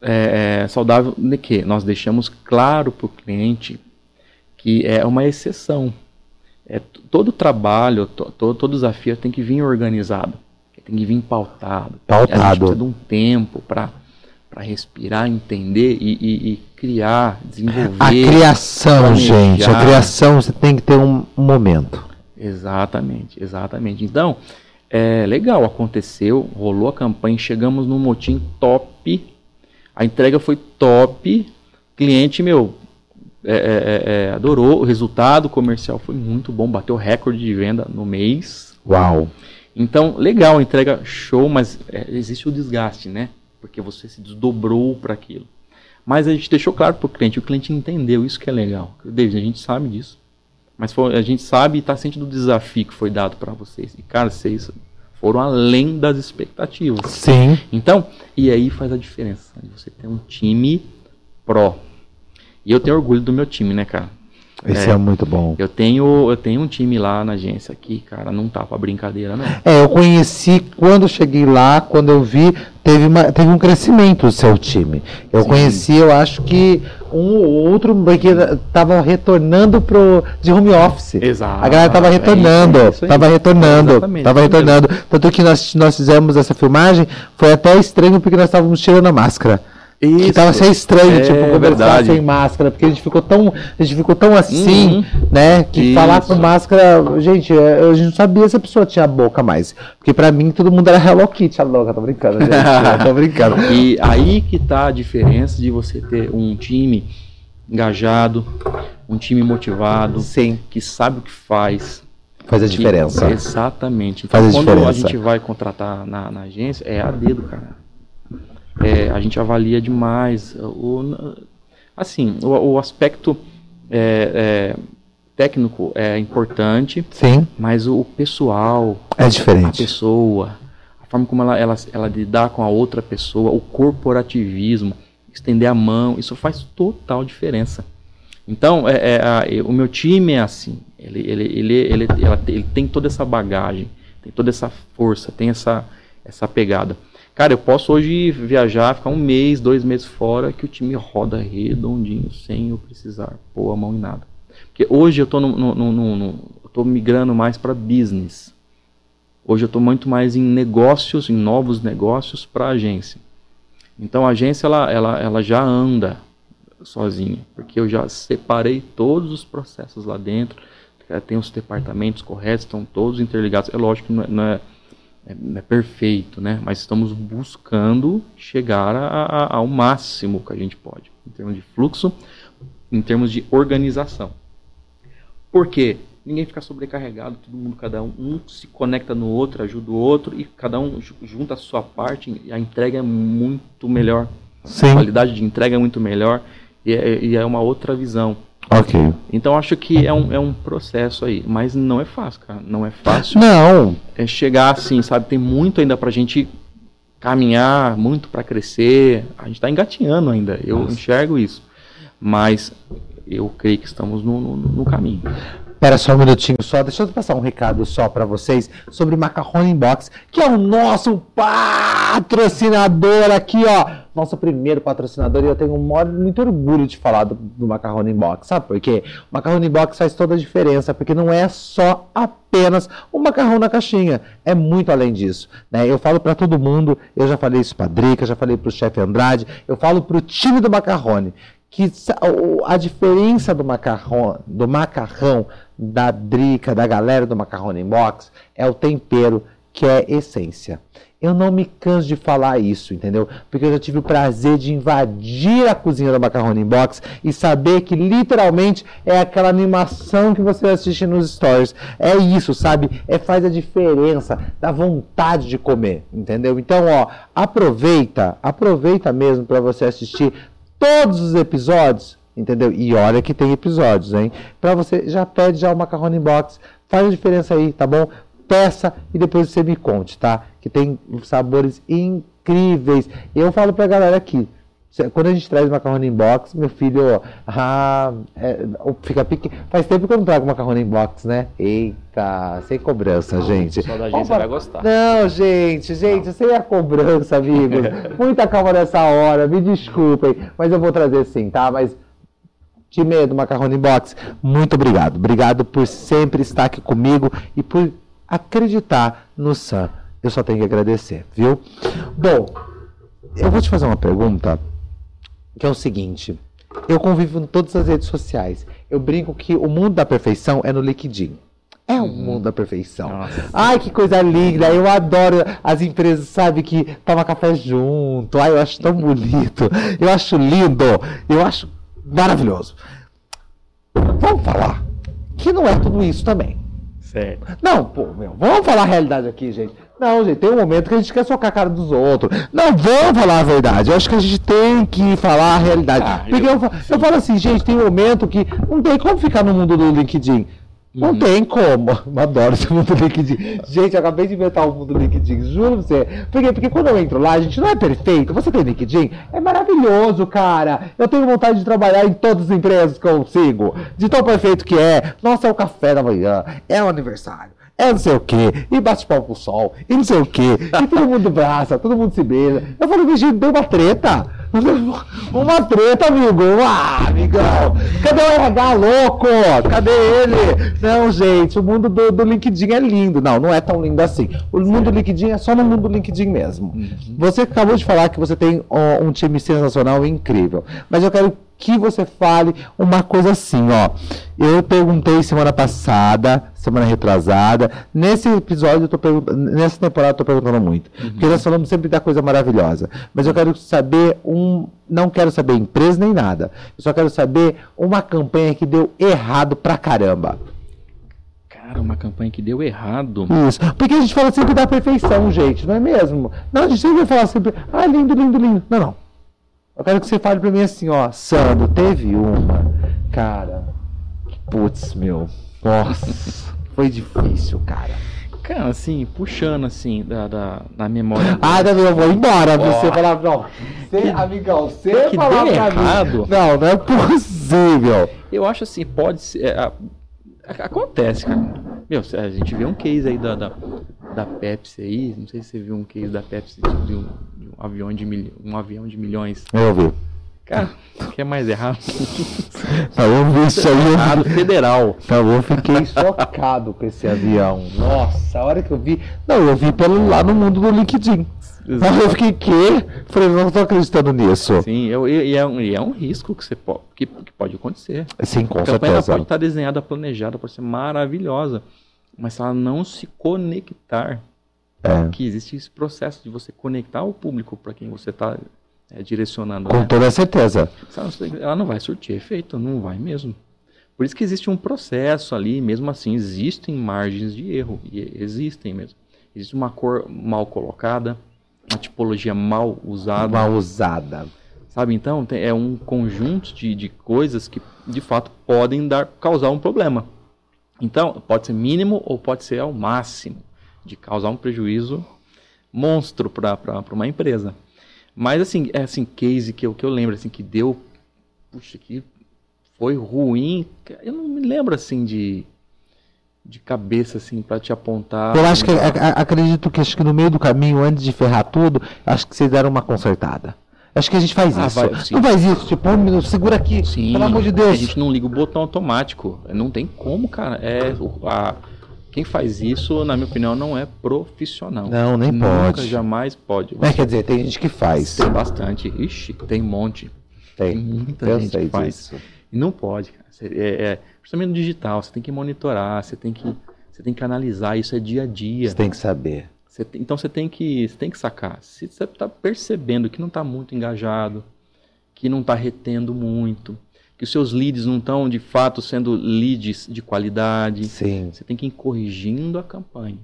É, é, saudável de que nós deixamos claro para o cliente que é uma exceção. É, todo trabalho, to, todo, todo desafio tem que vir organizado, tem que vir pautado. Pautado. A gente precisa de um tempo para para respirar, entender e, e, e, criar, desenvolver. A criação, planejar. gente, a criação você tem que ter um momento. Exatamente, exatamente. Então, é legal, aconteceu, rolou a campanha, chegamos num motim top, a entrega foi top, cliente, meu, é, é, é, é adorou, o resultado comercial foi muito bom, bateu recorde de venda no mês. Uau! Então, legal, entrega show, mas é, existe o desgaste, né? Porque você se desdobrou para aquilo. Mas a gente deixou claro para o cliente, o cliente entendeu, isso que é legal. David, a gente sabe disso. Mas foi, a gente sabe e está sentindo o desafio que foi dado para vocês. E, cara, vocês foram além das expectativas. Sim. Então, e aí faz a diferença. Você tem um time pró. E eu tenho orgulho do meu time, né, cara? Esse é, é, muito bom. Eu tenho, eu tenho um time lá na agência aqui, cara, não tá pra brincadeira, não. É, eu conheci quando cheguei lá, quando eu vi, teve, uma, teve um crescimento do seu time. Eu Sim. conheci, eu acho que um ou outro, porque tava retornando pro, de home office. Exato. A galera tava é retornando, é isso, é tava retornando, Exatamente, tava retornando. Tanto que nós, nós fizemos essa filmagem, foi até estranho porque nós estávamos tirando a máscara. Isso. Que tava assim estranho, é, tipo, conversar verdade. sem máscara, porque a gente ficou tão, a gente ficou tão assim, uhum. né? Que Isso. falar com máscara, gente, é, a gente não sabia se a pessoa tinha boca mais. Porque pra mim todo mundo era Hello Kitty, a louca, tô brincando, gente. tô brincando. E aí que tá a diferença de você ter um time engajado, um time motivado, Sim. que sabe o que faz. Faz a diferença. exatamente. Então, faz a quando diferença. a gente vai contratar na, na agência, é a dedo, cara é, a gente avalia demais. O, assim, o, o aspecto é, é, técnico é importante, Sim. mas o pessoal, é diferente. A pessoa, a forma como ela, ela, ela lidar com a outra pessoa, o corporativismo, estender a mão, isso faz total diferença. Então, é, é, a, o meu time é assim. Ele, ele, ele, ele, ela, ele tem toda essa bagagem, tem toda essa força, tem essa, essa pegada. Cara, eu posso hoje viajar, ficar um mês, dois meses fora, que o time roda redondinho, sem eu precisar pôr a mão em nada. Porque hoje eu estou no, no, no, no, tô migrando mais para business. Hoje eu estou muito mais em negócios, em novos negócios para agência. Então a agência ela, ela, ela já anda sozinha, porque eu já separei todos os processos lá dentro, tem os departamentos corretos, estão todos interligados. É lógico que não é, não é é, é perfeito, né? Mas estamos buscando chegar a, a, ao máximo que a gente pode, em termos de fluxo, em termos de organização. Por quê? Ninguém fica sobrecarregado, todo mundo, cada um, um se conecta no outro, ajuda o outro e cada um junta a sua parte e a entrega é muito melhor. Sim. A qualidade de entrega é muito melhor e é, e é uma outra visão. Ok. Então acho que é um, é um processo aí, mas não é fácil, cara. Não é fácil. Não. É chegar assim, sabe? Tem muito ainda pra gente caminhar, muito para crescer. A gente tá engatinhando ainda. Eu Nossa. enxergo isso. Mas eu creio que estamos no, no, no caminho. Espera só um minutinho só, deixa eu passar um recado só para vocês sobre Macarrone Box, que é o nosso patrocinador aqui, ó. Nosso primeiro patrocinador e eu tenho muito orgulho de falar do, do Macarrone Box, sabe por quê? O Macarrone Box faz toda a diferença, porque não é só apenas o macarrão na caixinha, é muito além disso, né? Eu falo para todo mundo, eu já falei isso para Drica, já falei para o chefe Andrade, eu falo para o time do Macarrone, que a diferença do macarrão, do macarrão da Drica, da galera do Macarrone Box, é o tempero, que é essência. Eu não me canso de falar isso, entendeu? Porque eu já tive o prazer de invadir a cozinha do Macarrone Box e saber que literalmente é aquela animação que você assiste nos stories. É isso, sabe? É faz a diferença, dá vontade de comer, entendeu? Então, ó, aproveita, aproveita mesmo para você assistir todos os episódios, entendeu? E olha que tem episódios, hein? Para você já pede já o macarrone box, faz a diferença aí, tá bom? Peça e depois você me conte, tá? Que tem sabores incríveis. Eu falo pra galera aqui, Quando a gente traz macarrone em box, meu filho ah, é, fica pequeno. Faz tempo que eu não trago macarrone em box, né? Eita, sem cobrança, gente. Só da gente vai gostar. Não, gente, gente, sem a cobrança, amigos. Muita calma nessa hora, me desculpem, mas eu vou trazer sim, tá? Mas de medo, Macarrone Box, muito obrigado. Obrigado por sempre estar aqui comigo e por acreditar no Sam. Eu só tenho que agradecer, viu? Bom, eu vou te fazer uma pergunta que é o seguinte. Eu convivo em todas as redes sociais. Eu brinco que o mundo da perfeição é no LinkedIn. É o hum. mundo da perfeição. Nossa. Ai, que coisa linda. Eu adoro as empresas, sabe, que toma café junto. Ai, eu acho tão bonito. Eu acho lindo. Eu acho maravilhoso. Vamos falar que não é tudo isso também. Certo. Não, pô, meu, vamos falar a realidade aqui, gente. Não, gente, tem um momento que a gente quer socar a cara dos outros. Não, vamos falar a verdade. Eu acho que a gente tem que falar a realidade. Ah, Porque eu, eu, eu falo assim, gente, tem um momento que não tem como ficar no mundo do LinkedIn. Não uhum. tem como. Eu adoro esse mundo LinkedIn. Gente, eu acabei de inventar o mundo LinkedIn, juro pra você. Por quê? Porque quando eu entro lá, a gente não é perfeito. Você tem LinkedIn? É maravilhoso, cara. Eu tenho vontade de trabalhar em todas as empresas que eu sigo. De tão perfeito que é. Nossa, é o café da manhã. É o aniversário é não sei o quê, e bate pau pro sol, e não sei o quê, e todo mundo braça, todo mundo se beija. Eu falei, gente, deu uma treta. Uma treta, amigo. Ah, amigão. Cadê o RH louco? Cadê ele? Não, gente, o mundo do, do LinkedIn é lindo. Não, não é tão lindo assim. O mundo do LinkedIn é só no mundo do LinkedIn mesmo. Uhum. Você acabou de falar que você tem um time sensacional e incrível. Mas eu quero que você fale uma coisa assim, ó. Eu perguntei semana passada, semana retrasada, nesse episódio, eu tô nessa temporada eu tô perguntando muito. Uhum. Porque nós falamos sempre da coisa maravilhosa. Mas eu quero saber um. Não quero saber empresa nem nada. Eu só quero saber uma campanha que deu errado pra caramba. Cara, uma campanha que deu errado. Isso. Porque a gente fala sempre da perfeição, gente, não é mesmo? Não, a gente sempre fala sempre, ah, lindo, lindo, lindo. Não, não. Eu quero que você fale pra mim assim, ó, Sandro, teve uma, cara, putz, meu, nossa, foi difícil, cara. Cara, assim, puxando assim, da, da, da memória. Ah, Davi, eu vou embora. Oh. Você falar, não. Você, amigão, você que falar deu errado. Mim, não, não é possível. Eu acho assim, pode ser. Acontece, cara. Meu, a gente vê um case aí da, da, da Pepsi aí. Não sei se você viu um case da Pepsi de um, de um avião, de mil, um avião de milhões. Eu vi. Cara, o que é mais errado? Não, eu vi isso aí. Errado federal. Não, eu fiquei chocado com esse avião. Nossa, a hora que eu vi. Não, eu vi pelo lá no mundo do LinkedIn. Mas eu fiquei, quê? Falei, não estou acreditando nisso. Sim, eu, e, é um, é um risco que, você pode, que, que pode acontecer. Sim, com a certeza. A pode estar desenhada, planejada, pode ser maravilhosa. Mas se ela não se conectar, é. que existe esse processo de você conectar o público para quem você está é, direcionando. Com né? toda certeza. Ela não vai surtir efeito, não vai mesmo. Por isso que existe um processo ali, mesmo assim, existem margens de erro, e existem mesmo. Existe uma cor mal colocada, uma tipologia mal usada. Mal usada. Sabe, então, é um conjunto de, de coisas que, de fato, podem dar, causar um problema. Então, pode ser mínimo ou pode ser ao máximo de causar um prejuízo monstro para uma empresa. Mas, assim, é assim, case que eu, que eu lembro, assim, que deu, puxa, que foi ruim, eu não me lembro, assim, de de cabeça assim para te apontar. Eu acho que acredito que acho que no meio do caminho, antes de ferrar tudo, acho que vocês deram uma consertada. Acho que a gente faz ah, isso. Vai, não faz isso, tipo, um minuto, segura aqui, sim, pelo amor de Deus. A gente não liga o botão automático. Não tem como, cara. É a, quem faz isso, na minha opinião, não é profissional. Não, nem Nunca, pode. jamais pode. É, quer dizer, tem gente que faz. Tem bastante. Ixi, tem um monte. Tem. Muita Eu gente faz. Disso. E não pode, cara. É, é, principalmente no digital, você tem que monitorar, você tem que, você tem que analisar, isso é dia a dia. Você tem que saber. Você tem, então você tem que, você tem que sacar. Se você está percebendo que não está muito engajado, que não está retendo muito, que os seus leads não estão de fato sendo leads de qualidade, Sim. você tem que ir corrigindo a campanha.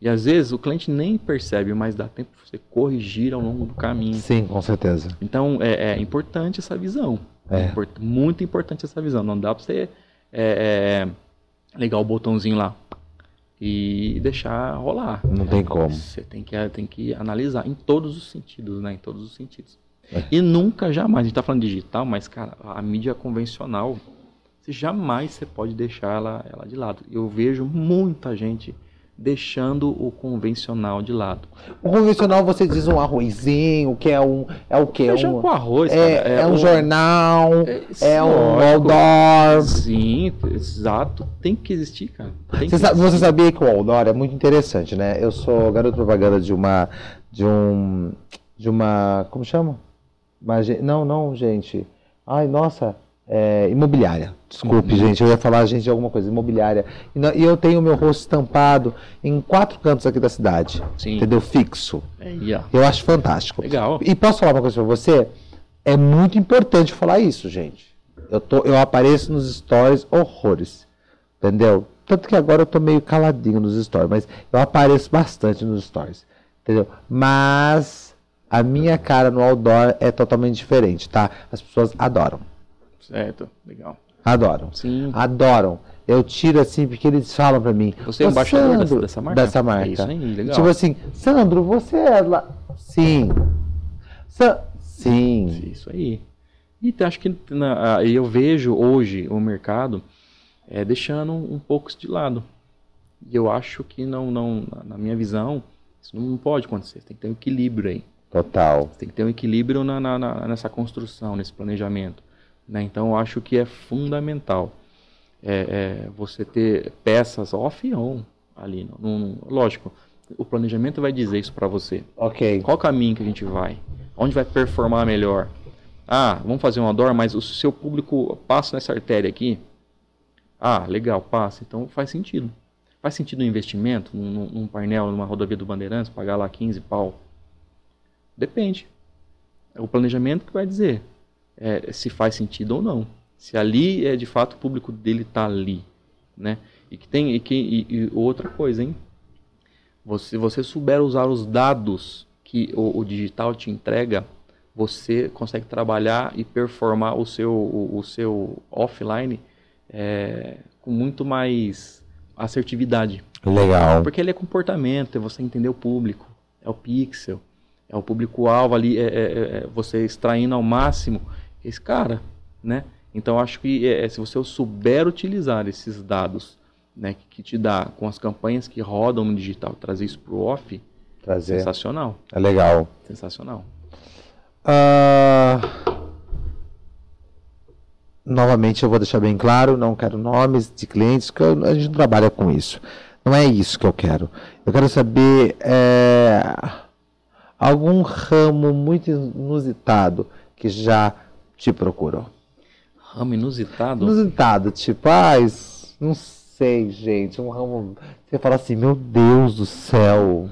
E às vezes o cliente nem percebe, mas dá tempo para você corrigir ao longo do caminho. Sim, com certeza. Então é, é importante essa visão. É. é muito importante essa visão. Não dá para você é, é, ligar o botãozinho lá e deixar rolar. Não tem como. Você tem que, tem que analisar em todos os sentidos, né? Em todos os sentidos. E nunca, jamais, a gente tá falando digital, mas, cara, a mídia convencional, você jamais você pode deixar ela, ela de lado. Eu vejo muita gente deixando o convencional de lado. O convencional você diz um arrozinho, que é um é o que é um com arroz, é, cara, é um jornal, É, é um outdoor. Sim, exato. Tem que existir, cara. Tem Você, sa- você existir. sabia que o outdoor é muito interessante, né? Eu sou garoto propaganda de uma de um de uma como chama? Uma agen- não, não, gente. Ai, nossa, é, imobiliária. Desculpe, gente, eu ia falar gente de alguma coisa imobiliária. E, não- e eu tenho o meu rosto estampado em quatro cantos aqui da cidade, Sim. entendeu? Fixo. Aí, ó. Eu acho fantástico. Legal. E posso falar uma coisa pra você? É muito importante falar isso, gente. Eu, tô, eu apareço nos stories horrores. Entendeu? Tanto que agora eu tô meio caladinho nos stories, mas eu apareço bastante nos stories. Entendeu? Mas a minha cara no outdoor é totalmente diferente, tá? As pessoas adoram. Certo, legal. Adoram. Sim. Adoram. Eu tiro assim, porque eles falam pra mim. Você é "Ô, embaixador dessa- Sandro", dessa marca? Dessa marca. É isso aí, legal. Tipo assim, Sandro, você é lá. Sim. Sa- Sim. Isso aí. E te- acho que na- eu vejo hoje o mercado é, deixando um pouco isso de lado. E eu acho que não, não, na- na minha visão, isso não pode acontecer. Tem que ter um equilíbrio aí. Total. Tem que ter um equilíbrio na, na- na- nessa construção, nesse planejamento. Né? Então, eu acho que é fundamental é, é, você ter peças off e on ali. Lógico, o planejamento vai dizer isso para você. Ok. Qual caminho que a gente vai? Onde vai performar melhor? Ah, vamos fazer um outdoor, mas o seu público passa nessa artéria aqui? Ah, legal, passa. Então faz sentido. Faz sentido um investimento num- num painel, numa rodovia do Bandeirantes, pagar lá 15 pau? Depende. É o planejamento que vai dizer é, se faz sentido ou não. Se ali é de fato o público dele está ali, né? E que tem e que e- e outra coisa, hein? Você, você souber usar os dados que o, o digital te entrega, você consegue trabalhar e performar o seu, o, o seu offline é, com muito mais assertividade. Legal. Porque ele é comportamento, é você entender o público, é o pixel, é o público-alvo ali, é, é- é você extraindo ao máximo esse cara, né? Então acho que é, se você souber utilizar esses dados, né, que, que te dá com as campanhas que rodam no digital, trazer isso pro off, Trazer. sensacional, É legal. sensacional. Ah, Novamente, eu vou deixar bem claro: não quero nomes de clientes, que a gente não trabalha com isso. Não é isso que eu quero. Eu quero saber é, algum ramo muito inusitado que já te procurou. Ramo inusitado. Inusitado, tipo, ah, isso- não sei, gente. Um ramo. Você fala assim: meu Deus do céu.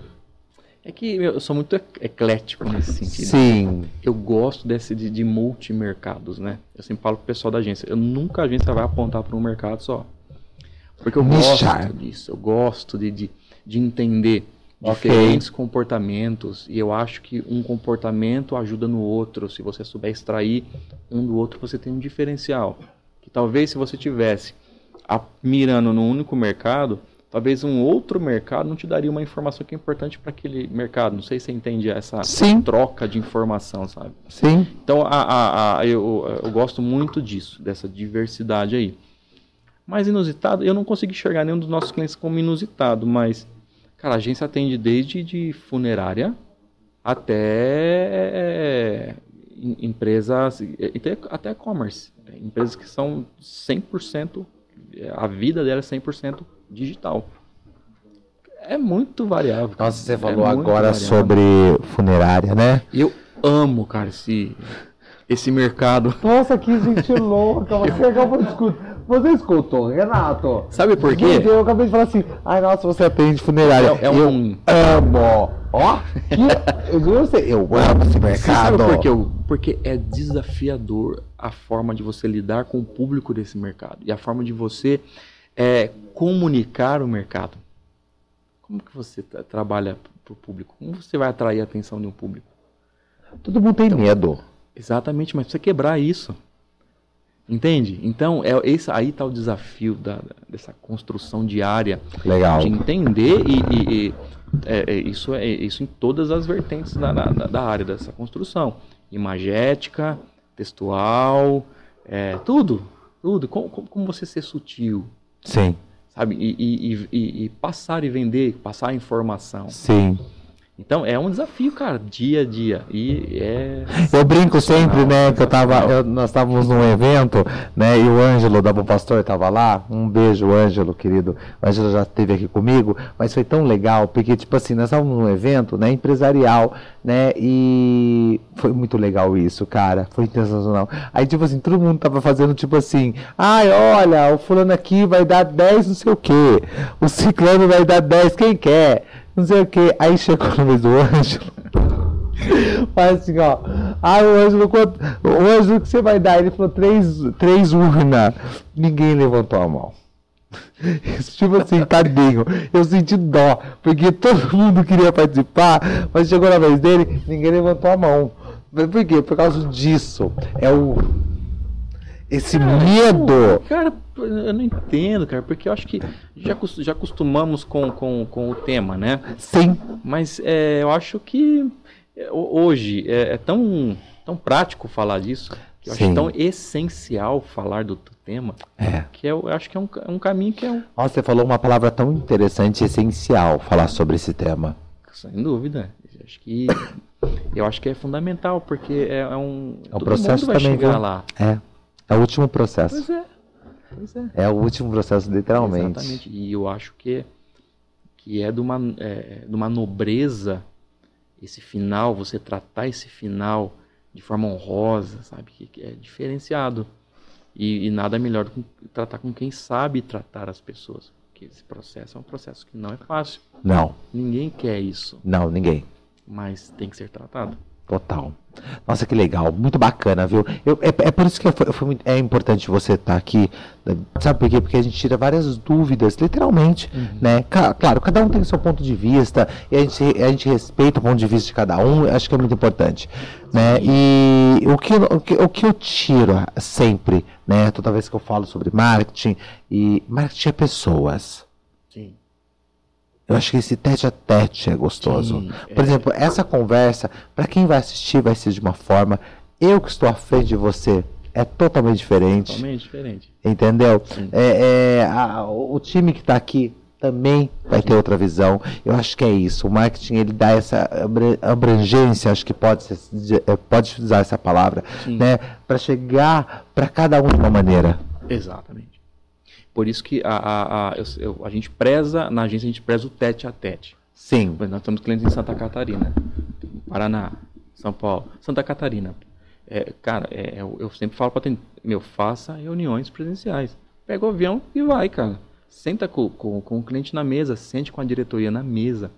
É que eu sou muito ec- eclético nesse sentido. Sim, Eu gosto desse de, de multimercados, né? Eu sempre falo pro pessoal da agência, eu nunca a agência vai apontar para um mercado só. Porque eu Nichar. gosto disso, eu gosto de, de, de entender Ok. diferentes comportamentos e eu acho que um comportamento ajuda no outro. Se você souber extrair um do outro, você tem um diferencial. Que talvez se você tivesse a- mirando num único mercado, talvez um outro mercado não te daria uma informação que é importante para aquele mercado. Não sei se você entende essa Sim. troca de informação, sabe? sim. Então, a, a, a- eu, eu gosto muito disso, dessa diversidade aí. Mas inusitado, eu não consigo enxergar nenhum dos nossos clientes como inusitado, mas, cara, a agência atende desde de funerária até é, em- empresas, e até, até e-commerce. Empresas que são 100%, a vida dela é 100% digital. É muito variável. cara. Nossa, você É falou muito agora variável. sobre funerária, né? Eu amo, cara, esse, esse mercado. Nossa, que gente louca. Você acabou de escutar. Você escutou, Renato? Sabe por quê? Gente, eu acabei de falar assim. Ai, nossa, você atende funerária. É- é eu um- amo. Ó, que- eu não sei. Eu amo esse Você mercado. sabe por quê? Eu- Porque é desafiador a forma de você lidar com o público desse mercado e a forma de você é, comunicar o mercado. Como que você tra- trabalha para o público? Como você vai atrair a atenção de um público? Todo mundo tem medo. Exatamente, mas precisa quebrar isso. Entende? Então, é esse, aí está o desafio da- dessa construção diária Legal. de entender e, e- e, é, é, isso é isso em todas as vertentes da, da, da área dessa construção imagética, textual, é, tudo, tudo. Como, como, como você ser sutil, Sim, sabe? E, e- e- e- passar e vender, passar a informação. sim. Então é um desafio, cara, dia a dia. E é. Eu brinco sempre, né, que eu tava, eu- nós estávamos num evento, né, e o Ângelo da Bom Pastor estava lá. Um beijo, Ângelo, querido. O Ângelo já esteve aqui comigo, mas foi tão legal, porque, tipo assim, nós estávamos num evento, né, empresarial, né, e foi muito legal isso, cara. Foi sensacional. Aí, tipo assim, todo mundo tava fazendo, tipo assim, ai, olha, o fulano aqui vai dar 10 não sei o quê, o ciclano vai dar 10, quem quer? Não sei o quê. Aí chegou no mês do Ângelo. Faz assim, ó. Ah, o Ângelo, quanto, o Ângelo, que você vai dar? Ele falou três, três urnas. Ninguém levantou a mão. tipo assim, tadinho. Eu senti dó, porque todo mundo queria participar, mas chegou na vez dele, ninguém levantou a mão. Por quê? Por causa disso. É o. Esse medo. Cara, eu não entendo, cara, porque eu acho que já, já acostumamos com, com, com o tema, né? Sim. Mas é, eu acho que é, ho- hoje é, é tão, tão prático falar disso, eu Sim. acho tão essencial falar do, tema, É. que eu, eu acho que é um, é um caminho que é um. Nossa, você falou uma palavra tão interessante essencial falar sobre esse tema. Sem dúvida. eu Acho que, eu acho que é fundamental, porque é, é um. É um processo mundo vai também, chegar viu? lá. É. É o último processo. Pois é. Pois é. É o último processo, literalmente. Exatamente. E eu acho que, que é, de uma, é, de uma nobreza esse final, você tratar esse final de forma honrosa, sabe? Que, que é diferenciado. E, e nada melhor do que tratar com quem sabe tratar as pessoas. Porque esse processo é um processo que não é fácil. Não, Ninguém quer isso, não, ninguém. mas tem que ser tratado. Total. Nossa, que legal. Muito bacana, viu? Eu- é, é por isso que foi, é importante você estar aqui. né? Sabe por quê? Porque a gente tira várias dúvidas, literalmente. Né? Ca- Claro, cada um tem o seu ponto de vista. E a gente, a gente respeita o ponto de vista de cada um. Acho que é muito importante. Né? E o que, o, que, o que eu tiro sempre, né? Toda vez que eu falo sobre marketing, e marketing é pessoas. Eu acho que esse tete a tete é gostoso. Sim, Por é. exemplo, essa conversa, para quem vai assistir, vai ser de uma forma. Eu que estou à frente de você é totalmente diferente. Totalmente diferente. Entendeu? É, é, a- o time que está aqui também vai ter outra visão. Eu acho que é isso. O marketing ele dá essa abra- abrangência, acho que pode, ser- eh, pode usar essa palavra, Sim. né? Para chegar para cada um de uma maneira. Exatamente. Por isso que a, a, a, eu- a gente preza, na agência a gente preza o tete a tete. Sim. Mas nós temos clientes em Santa Catarina, Paraná, São Paulo, Santa Catarina. É, cara, é, eu, eu sempre falo para meu, faça reuniões presenciais. Pega o avião e vai, cara. Senta com, com, com o cliente na mesa, sente com a diretoria na mesa.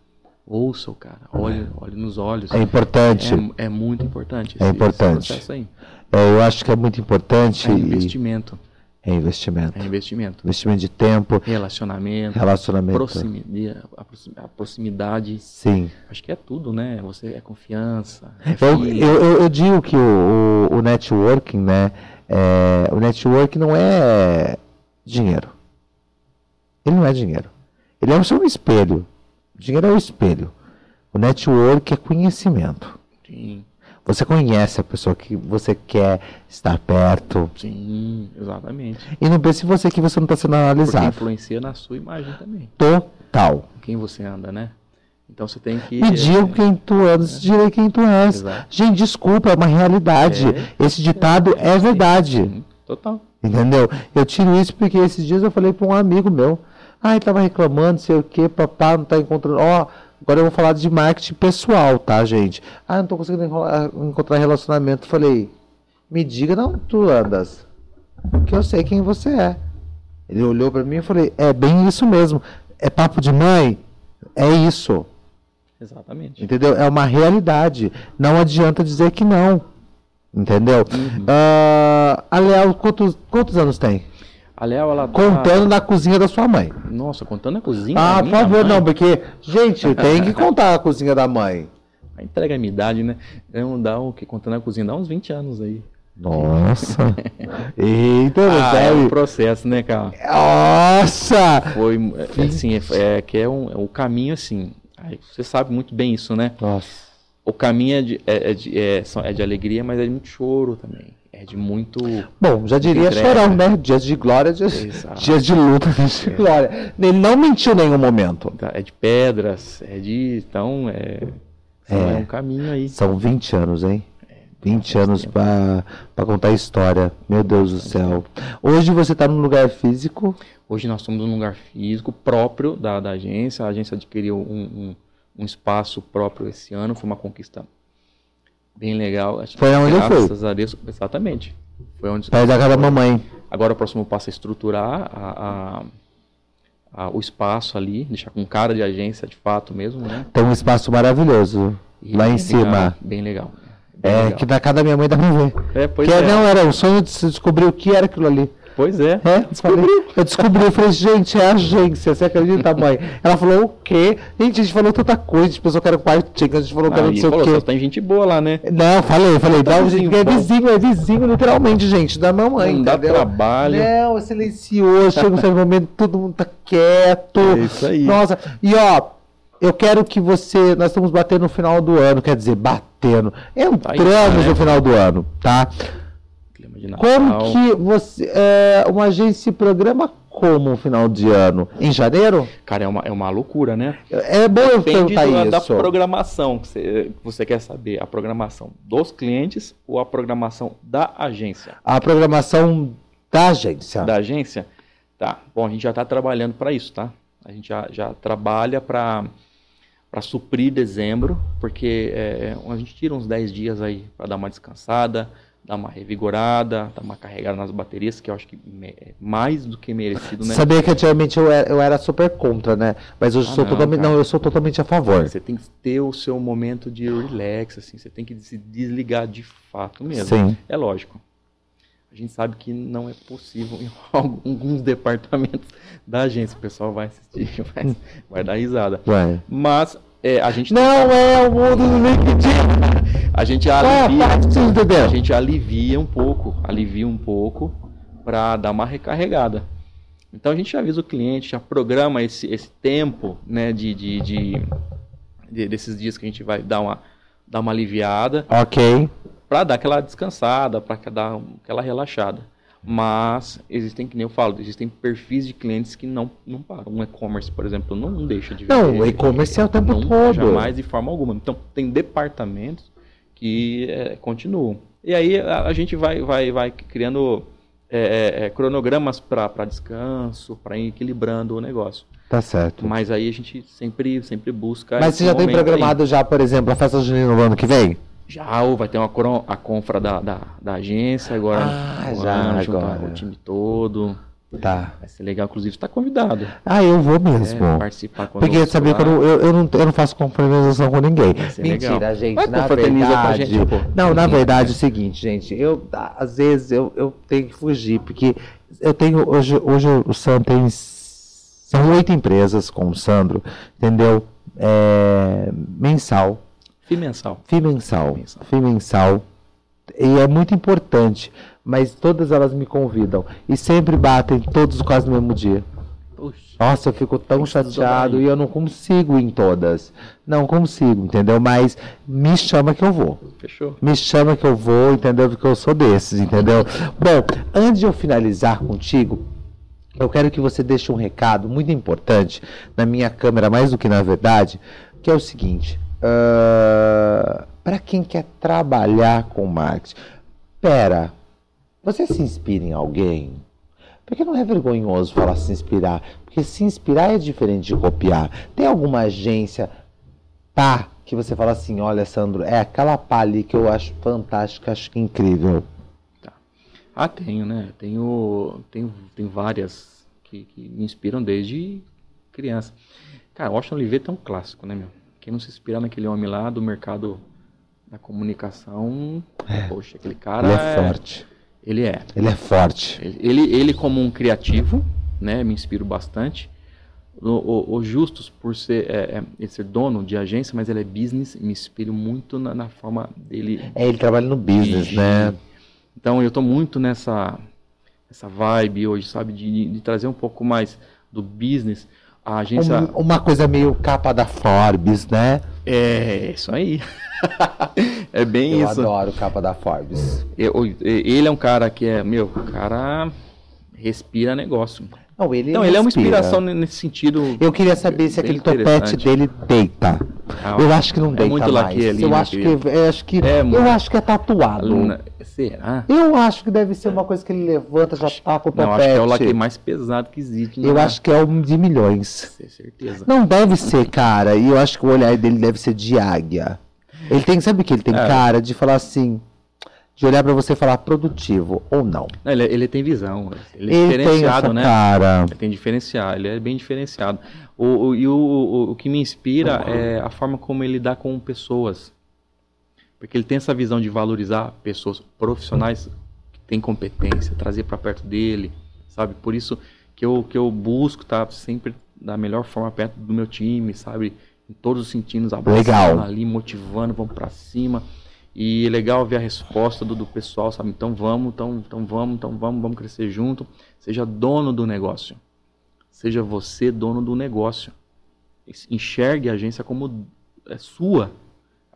Ouça o cara, olhe, olhe nos olhos. É importante. É, é muito importante. É importante. processo aí. É, eu acho que é muito importante. É e- investimento. É investimento. É investimento. Investimento de tempo, Relacionamento. relacionamento. proximidade, a proxim- a proximidade, Sim. acho que é tudo, né? Você é confiança, é Eu, eu, eu- digo que o, o, o networking, né? é, o networking não é dinheiro. Ele não é dinheiro. Ele é o seu espelho. O dinheiro é o espelho. O network é conhecimento. Sim, Você conhece a pessoa que você quer estar perto. sim, exatamente. E não pense em você que você não está sendo Porque analisado. influencia na sua imagem também. Total. Quem você anda, né? Então você tem que. Me diga quem tu és, direi quem tu és. Exato. Gente, desculpa, é uma realidade. É. Esse ditado é, verdade. Sim, total. Entendeu? Eu tiro isso porque esses dias eu falei para um amigo meu. Ah, ele tava reclamando, sei o que, papá, não tá encontrando. Ó, agora eu vou falar de marketing pessoal, tá, gente? Ah, não tô conseguindo enrolar- encontrar relacionamento. Falei, me diga não, tu andas. Que eu sei quem você é. Ele olhou para mim e falei, é bem isso mesmo. É papo de mãe? É isso. Exatamente. Entendeu? É uma realidade. Não adianta dizer que não. Entendeu? Uhum. Ah, a Leal, quantos, quantos anos tem? A Léo, ela tá- Contando na cozinha da sua mãe. Nossa, contando a cozinha. Ah, por favor, mãe. não, porque, gente, tem que contar a cozinha da mãe. A entrega a minha idade, né? Não dá o que? Contando a cozinha, dá uns 20 anos aí. Nossa. Eita, Ah, é um processo, né, cara? Nossa! Foi, é, assim, é, é que é um, é um caminho assim. você sabe muito bem isso, né? Nossa. o caminho é de, é, é de, é, é de alegria, mas é de muito choro também. É de muito. Bom, já diria chorão, né? Dias de glória, dias, Exato. dias de luta, dias de glória. Ele não mentiu em nenhum momento. Tá, É de pedras, é de. Então, é. É. É um caminho aí. São 20 anos, hein? 20 bastante anos pra contar a história. Meu Deus do céu. Hoje você tá num lugar físico. Hoje nós estamos num lugar físico próprio da, da agência. A agência adquiriu um, um, um espaço próprio esse ano. Foi uma conquista bem legal. Acho Foi aonde eu fui. A Deus. Exatamente. Foi onde Perto da casa da mamãe. Agora o próximo passo é estruturar a, a- a- o espaço ali, deixar com cara de agência de fato mesmo, né? Tem um espaço maravilhoso. E lá em cima. legal, bem legal. Bem É, legal. que na casa da minha mãe dá pra ver. É, pois que é. não, era um sonho de se descobrir o que era aquilo ali. Pois é. É, descobri. Eu descobri, eu falei, gente, é agência, você acredita, mãe? Ela falou, o quê? Gente, a gente falou tanta coisa, a gente pensou que era quartinho, a gente falou que era Ah, não sei o falou, quê. só tem gente boa lá, né? Não, falei, falei, Tá dá um vizinho é vizinho, é vizinho, literalmente, gente, da mamãe, Não dá entendeu? trabalho. Não, é silencioso, chega um certo momento, todo mundo tá quieto. É isso aí. Nossa, e ó, eu quero que você, nós estamos batendo no final do ano, quer dizer, batendo, entramos Tá aí, né? no final do ano, tá? De Natal. Como que você, é, uma agência se programa como um final de ano? Em janeiro? Cara, é uma, é uma loucura, né? É bom eu Depende perguntar da isso. programação que você, você quer saber. A programação dos clientes ou a programação da agência? A programação da agência. da agência? Tá. Bom, a gente já está trabalhando para isso, tá? A gente já, já trabalha para para suprir dezembro, porque é, a gente tira uns 10 dias aí para dar uma descansada, dar uma revigorada, dar uma carregada nas baterias, que eu acho que é mais do que merecido, né? Sabia que antigamente eu era, eu era super contra, né? Mas hoje eu Ah, sou não, totalmente. cara. Não, eu sou totalmente a favor. Você tem que ter o seu momento de relax, assim, você tem que se desligar de fato mesmo. Sim. É lógico. A gente sabe que não é possível em alguns departamentos da agência. O pessoal vai assistir, vai, vai dar risada. Mas é, a gente Não é o mundo do LinkedIn. a gente é a alivia, a entendeu? gente alivia um pouco, alivia um pouco para dar uma recarregada. Então a gente avisa o cliente, já programa esse, esse tempo, né, de, de, de- de- desses dias que a gente vai dar uma dar uma aliviada Ok. para dar aquela descansada, para dar aquela relaxada. Mas existem, que nem eu falo, existem perfis de clientes que não, não param. Um e-commerce, por exemplo, não, deixa de Não, o e-commerce é o tempo não, todo. Jamais, de forma alguma. Então, tem departamentos que é, continuam. E aí a, a gente vai, vai, vai criando é, é, é, cronogramas para descanso, para ir equilibrando o negócio. Tá certo. Mas aí a gente sempre, sempre busca. Mas você já tem momento aí. programado já, por exemplo, a festa junina no ano que vem? Já, vai ter uma a confra da, da, da agência agora. Ah, já, agora. O time todo. Tá. Vai ser legal, inclusive, está convidado. Ah, eu vou É, mesmo. participar conosco Porque sabia que eu, não- eu, eu não, eu não faço confraternização com ninguém. Mentira, legal. gente. Na com verdade, gente, pô. Não, na verdade é o seguinte, gente. Eu, às vezes, eu, eu tenho que fugir, porque eu tenho. Hoje, hoje o Sandro tem. São oito empresas com o Sandro, entendeu? É, mensal. FII mensal. FII mensal. Mensal. FII mensal. E é muito importante. Mas todas elas me convidam. E sempre batem todos quase no mesmo dia. Puxa, Nossa, eu fico tão chateado e eu não consigo ir em todas. Não consigo, entendeu? Mas me chama que eu vou. fechou. Me chama que eu vou, entendeu? Porque eu sou desses, entendeu? Bom, antes de eu finalizar contigo, eu quero que você deixe um recado muito importante na minha câmera, mais do que na verdade, que é o seguinte: para quem quer trabalhar com marketing, pera, você se inspira em alguém? Porque não é vergonhoso falar se inspirar, porque se inspirar é diferente de copiar. Tem alguma agência pá que você fala assim, olha, Sandro, é aquela pá ali que eu acho fantástica, acho incrível. Ah, tenho, né? Tenho, tenho, tenho várias que, que me inspiram desde criança. Cara, Washington Oliveira é um clássico, né, meu? Quem não se inspirar naquele homem lá do mercado da comunicação, poxa, aquele cara Ele é forte. Ele é. Ele é forte. Ele, ele como um criativo, né, me inspiro bastante. O, o- o Justus, por ser, é, é, ele ser dono de agência, mas ele é business, me inspiro muito na, na forma dele É, ele trabalha no business, dirigir. né? Então eu tô muito nessa essa vibe hoje, sabe, de, de trazer um pouco mais do business a agência. Um- uma coisa meio capa da Forbes, né? É, isso aí. é bem Eu isso. adoro capa da Forbes. Eu- ele é um cara que é, meu, o cara respira negócio. Não, ele, Não, ele é uma inspiração nesse sentido. Eu queria saber se aquele topete dele deita. Ah, Eu acho que não é deita muito mais. ali, eu, né, acho que, eu acho que É, eu acho que é tatuado. Aluna- Será? Eu acho que deve ser uma coisa que ele levanta, já tá com o topete. Não, acho que é o laque mais pesado que existe. Eu né? acho que é um de milhões. Com certeza. Não deve ser, cara. E eu acho que o olhar dele deve ser de águia. Ele tem, sabe que ele tem É. cara de falar assim, de olhar pra você e falar produtivo ou não. Ele, ele tem visão. Ele é Ele tem diferenciado, essa né? cara. Ele tem diferencial, ele é bem diferenciado. O, o- e o, o, o que me inspira é a forma como ele dá com pessoas. Porque ele tem essa visão de valorizar pessoas profissionais que têm competência, trazer para perto dele, sabe? Por isso que eu, que eu busco estar sempre da melhor forma perto do meu time, sabe? Em todos os sentidos, abraçando Legal. ali, motivando, vamos para cima. E é legal ver a resposta do, do pessoal, sabe? Então vamos, então, então vamos, então vamos, vamos crescer junto. Seja dono do negócio. Seja você dono do negócio. Enxergue a agência como é sua.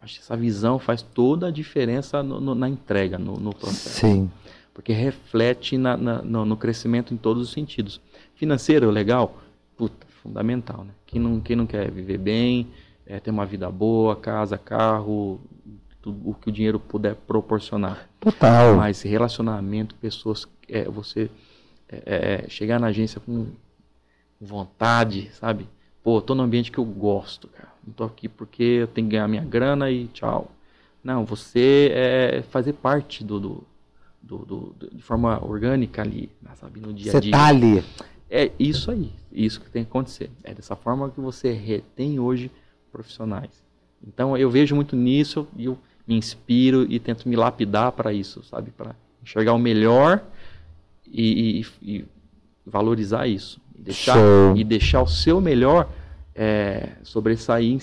Acho que essa visão faz toda a diferença no- no- na entrega, no, no processo. Sim. Porque reflete na- na- no, crescimento em todos os sentidos. Financeiro, legal? Puta, fundamental, né? Quem não, quem não quer viver bem, é, ter uma vida boa, casa, carro, tudo o que o dinheiro puder proporcionar. Total. Mas relacionamento, pessoas, é, você é, é, chegar na agência com vontade, sabe? Pô, tô num ambiente que eu gosto, cara. Não tô aqui porque eu tenho que ganhar minha grana e tchau. Não, você é fazer parte do, do, do- do- de forma orgânica ali, né, sabe? No dia a Você dia. tá ali. É isso aí, isso que tem que acontecer. É dessa forma que você retém hoje profissionais. Então eu vejo muito nisso e eu me inspiro e tento me lapidar para isso, sabe? Para enxergar o melhor e, e- e valorizar isso. E deixar, Show. e deixar o seu melhor é, sobressair em,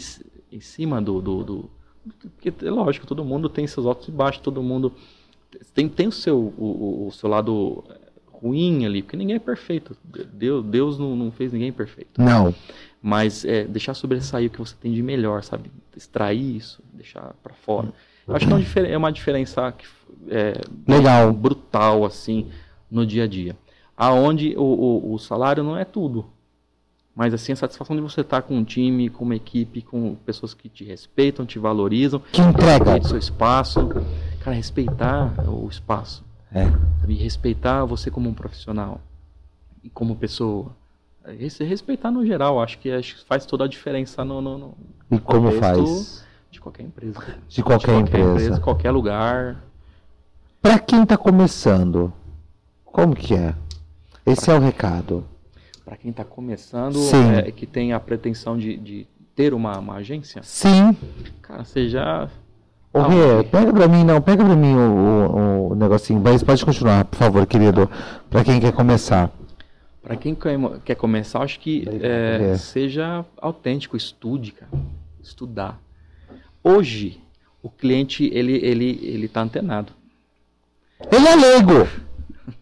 em cima do, do, do- Porque é lógico, todo mundo tem seus altos e baixos, todo mundo tem, tem o, seu, o, o- seu lado ruim ali, porque ninguém é perfeito. Deus, Deus não, não fez ninguém perfeito. Não. Mas é, deixar sobressair o que você tem de melhor, sabe? Extrair isso, deixar pra fora. Eu acho que é, é uma diferença que, é, Legal. brutal, assim, no dia a dia. Aonde o, o, o salário não é tudo. Mas, assim, a satisfação de você estar com um time, com uma equipe, com pessoas que te respeitam, te valorizam, Que entrega. respeite seu espaço. Cara, respeitar o espaço. É. Sabe? Respeitar você como um profissional e como pessoa. Res- Respeitar no geral, acho que, acho que faz toda a diferença no, no- no- E como contexto faz? De qualquer empresa. De qualquer empresa. qualquer lugar. Pra quem tá começando, como que é? Esse é o recado. Para quem está começando, Sim. é, que tem a pretensão de, de ter uma, uma agência, Sim. cara, você já. Ô, Ah, Rê, pega pra mim, não, pega pra mim o, o- o negocinho. Mas pode continuar, por favor, querido. Pra quem quer começar. Para quem quer começar, acho que é, seja autêntico, estude, cara. Estudar. Hoje, o cliente, ele, ele, ele tá antenado. Ele é leigo.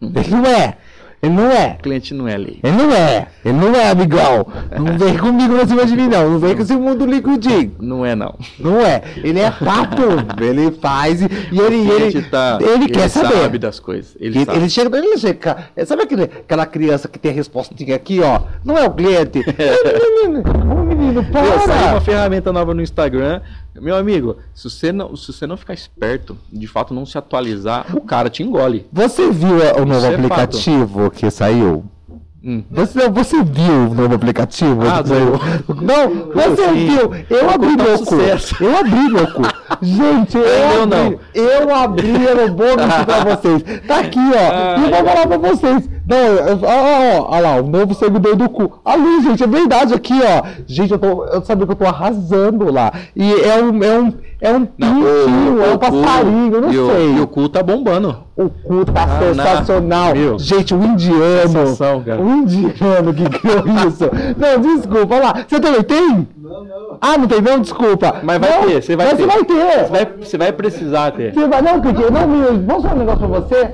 Ele não é. Ele não é. O cliente não é lei. Ele não é. Ele não é, amigão. Não vem comigo pra cima de mim, não. Não vem com esse mundo liquidinho. Não é, não. Não é. Ele é papo. ele faz e, ele, o ele, tá, ele quer sabe saber. das coisas. Ele, Ele, sabe. ele chega, ele chega, sabe aquele, aquela criança que tem a respostinha aqui, ó? Não é o cliente. Ô menino, ô, menino, Pô, saiu uma para. ferramenta nova no Instagram. Meu amigo, se você não, se você não ficar esperto, de fato não se atualizar, o cara te engole. Você viu é, o novo Isso é aplicativo que saiu? Hum. Você, você viu o novo aplicativo? Ah, saiu? Não, você Sim. viu? Eu abri meu cu. Eu abri meu cu. Gente, eu eu abri. não. Eu abri, vou mentir pra vocês. Tá aqui, ó. E eu vou falar pra vocês. Não, ó, ó, ó, olha lá, o novo servidor do cu. Ali, gente, é verdade aqui, ó. Gente, eu tô. Eu sabia que eu tô arrasando lá. E é um. É um, é um pintinho, é um passarinho, eu não e o- sei. E o cu tá bombando. O cu tá Ah, sensacional. na- Meu. Gente, o indiano. Sensação, cara. O indiano que criou isso. Não, desculpa, olha lá. Você também tem? Não, não. Ah, não tem não? Desculpa. Mas vai Não, ter, você vai mas ter. Você vai ter. Você vai, você vai precisar ter. Você vai, não, porque, não, posso falar um negócio pra você?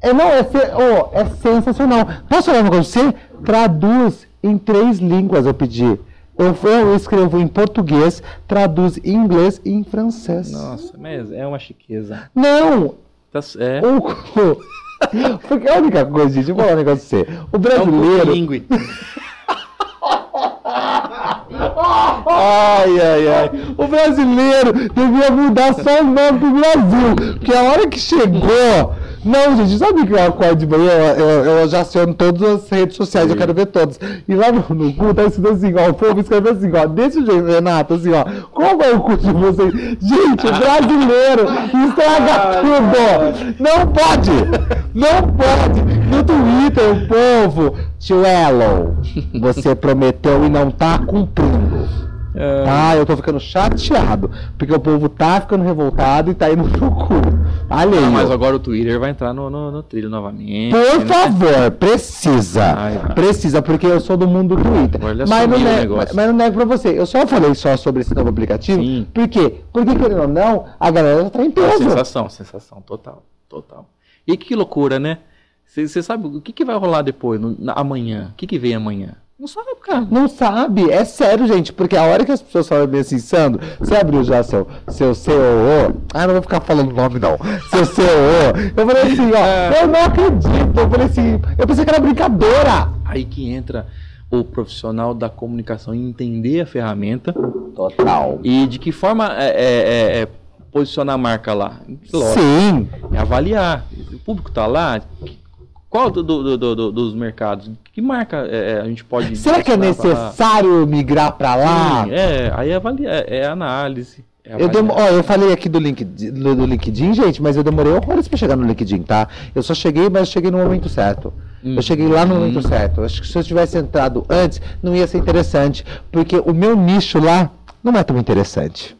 É, não, é, oh, é sensacional. Posso falar um negócio pra você? Traduz Em três línguas eu pedi. Eu, eu escrevo em português, traduz em inglês e em francês. Nossa, mas é uma chiqueza. Não! Tá, é. O, porque a única coisa, gente, eu vou falar um negócio pra você. O É um brasileiro. Ai, ai, ai. O brasileiro devia mudar só o nome pro Brasil. Porque a hora que chegou. Não, gente, sabe que eu acordo de manhã? Eu, eu, eu já aciono todas as redes sociais, eu quero ver todas. E lá no, no cu tá escrito assim, ó. O povo escreveu assim, ó. Desse jeito, Renato, assim, ó. Qual é o cu de vocês? Gente, brasileiro estraga tudo. Não pode! Não pode! No Twitter, o povo. Tio Elon, você prometeu e não tá cumprindo. Ah, Ah, eu tô ficando chateado. Porque o povo tá ficando revoltado e tá indo pro cu. Alheio. Ah, mas agora o Twitter vai entrar no, no, no trilho novamente. Por né? favor, precisa. Ai. Precisa, porque eu sou do mundo do Twitter. Mas não, o nego, mas, mas não nego pra você. Eu só falei só sobre esse novo aplicativo. Sim. Por quê? Porque, querendo ou não, a galera já tá em É peso. sensação, sensação, total, total. E que loucura, né? Você sabe o que, que vai rolar depois, no- na- amanhã? O que, que vem amanhã? Não sabe, cara. Não sabe, é sério, gente, porque a hora que as pessoas falam bem assim, Sandro, você abriu já seu, seu COO? Ah, não vou ficar falando nome não. Seu COO. Eu falei assim, ó, eu não acredito. Eu falei assim, eu pensei que era brincadeira. Aí que entra o profissional da comunicação em entender a ferramenta Total. e de que forma é, é, é, é posicionar a marca lá. Lógico, Sim. é avaliar. O público tá lá. Qual do, do- do- do- dos mercados? Que marca é, é, a gente pode. Será que é direcionar pra necessário migrar pra lá? Sim, é, aí avalia, é, é análise. é Eu, dem- ó, eu falei aqui do LinkedIn, do, LinkedIn, gente, mas eu demorei horrores pra chegar no LinkedIn, tá? Eu só cheguei, mas cheguei no momento certo. Eu cheguei lá no momento certo. Acho que se eu tivesse entrado antes, não ia ser interessante. Porque o meu nicho lá não é tão interessante,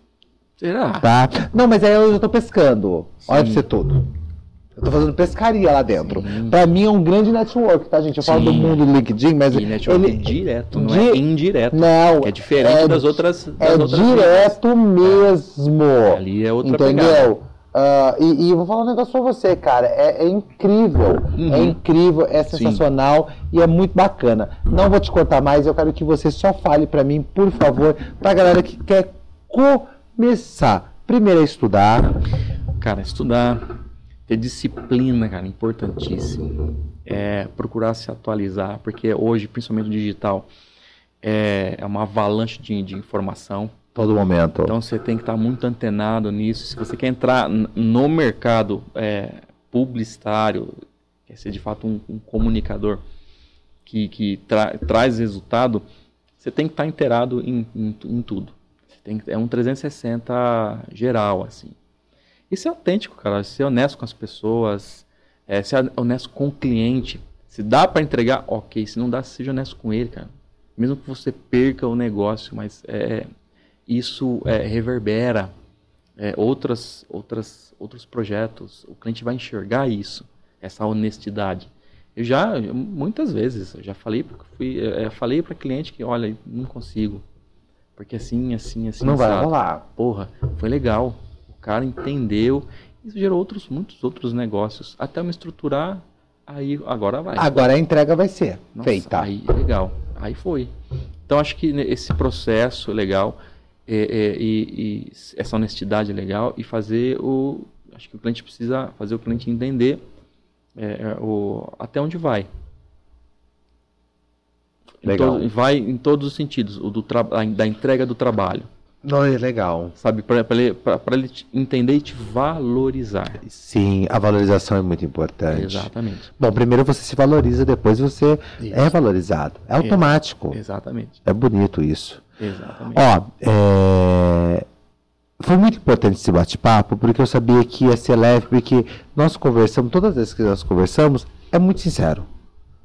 Será? tá? Não, mas aí eu já tô pescando. Olha pra Sim. você tudo. Eu tô fazendo pescaria lá dentro. Sim. Pra mim é um grande network, tá, gente? Eu falo do Sim. mundo do LinkedIn, mas E network ele... direto, não Di- é indireto. Não, é diferente é das outras. Das é outras direto mesmo. Ali é outra. Entendeu? Ah, e, e vou falar um negócio pra você, cara. É, é incrível. Uhum. É incrível, é sensacional e é muito bacana. Não vou te cortar mais, eu quero que você só fale pra mim, por favor, pra galera que quer começar. Primeiro é estudar. Cara, estudar, ter disciplina, cara, importantíssimo. É, procurar se atualizar, porque hoje, principalmente no digital, é, é uma avalanche de, de informação. Todo momento. Então você tem que estar muito antenado nisso. Se você quer entrar no mercado é, publicitário, quer ser de fato um, um comunicador que, que tra- traz resultado, você tem que estar inteirado em, em em tudo. Você tem é um 360 geral, assim. E ser autêntico, cara. Ser honesto com as pessoas, é, ser honesto com o cliente. Se dá para entregar, ok. Se não dá, seja honesto com ele, cara. Mesmo que você perca o negócio, mas é, isso é, reverbera é, outras, outras, outros projetos. O cliente vai enxergar isso, essa honestidade. Eu já, muitas vezes, eu já falei, fui, é, falei para cliente que, olha, não consigo. Porque assim, assim, assim. não vai assado. rolar. Porra, foi legal. O cara entendeu. Isso gerou outros, muitos outros negócios. Até me estruturar, aí agora vai. Agora a entrega vai ser Nossa, feita. Aí, legal. Aí foi. Então acho que esse processo é legal é, é, e, e essa honestidade é legal e fazer o. Acho que o cliente precisa fazer o cliente entender é, é, o, até onde vai. Em Legal. todo- vai em todos os sentidos, o do da entrega do trabalho, Não, é legal. sabe? Para ele, pra- pra ele te entender e te valorizar. Sim, a valorização é muito importante. Exatamente. Bom, primeiro você se valoriza, depois você Isso. é valorizado. É automático. Exatamente. É bonito isso. Exatamente. Ó, é, foi muito importante esse bate-papo, porque eu sabia que ia ser leve, porque nós conversamos, todas as vezes que nós conversamos, é muito sincero.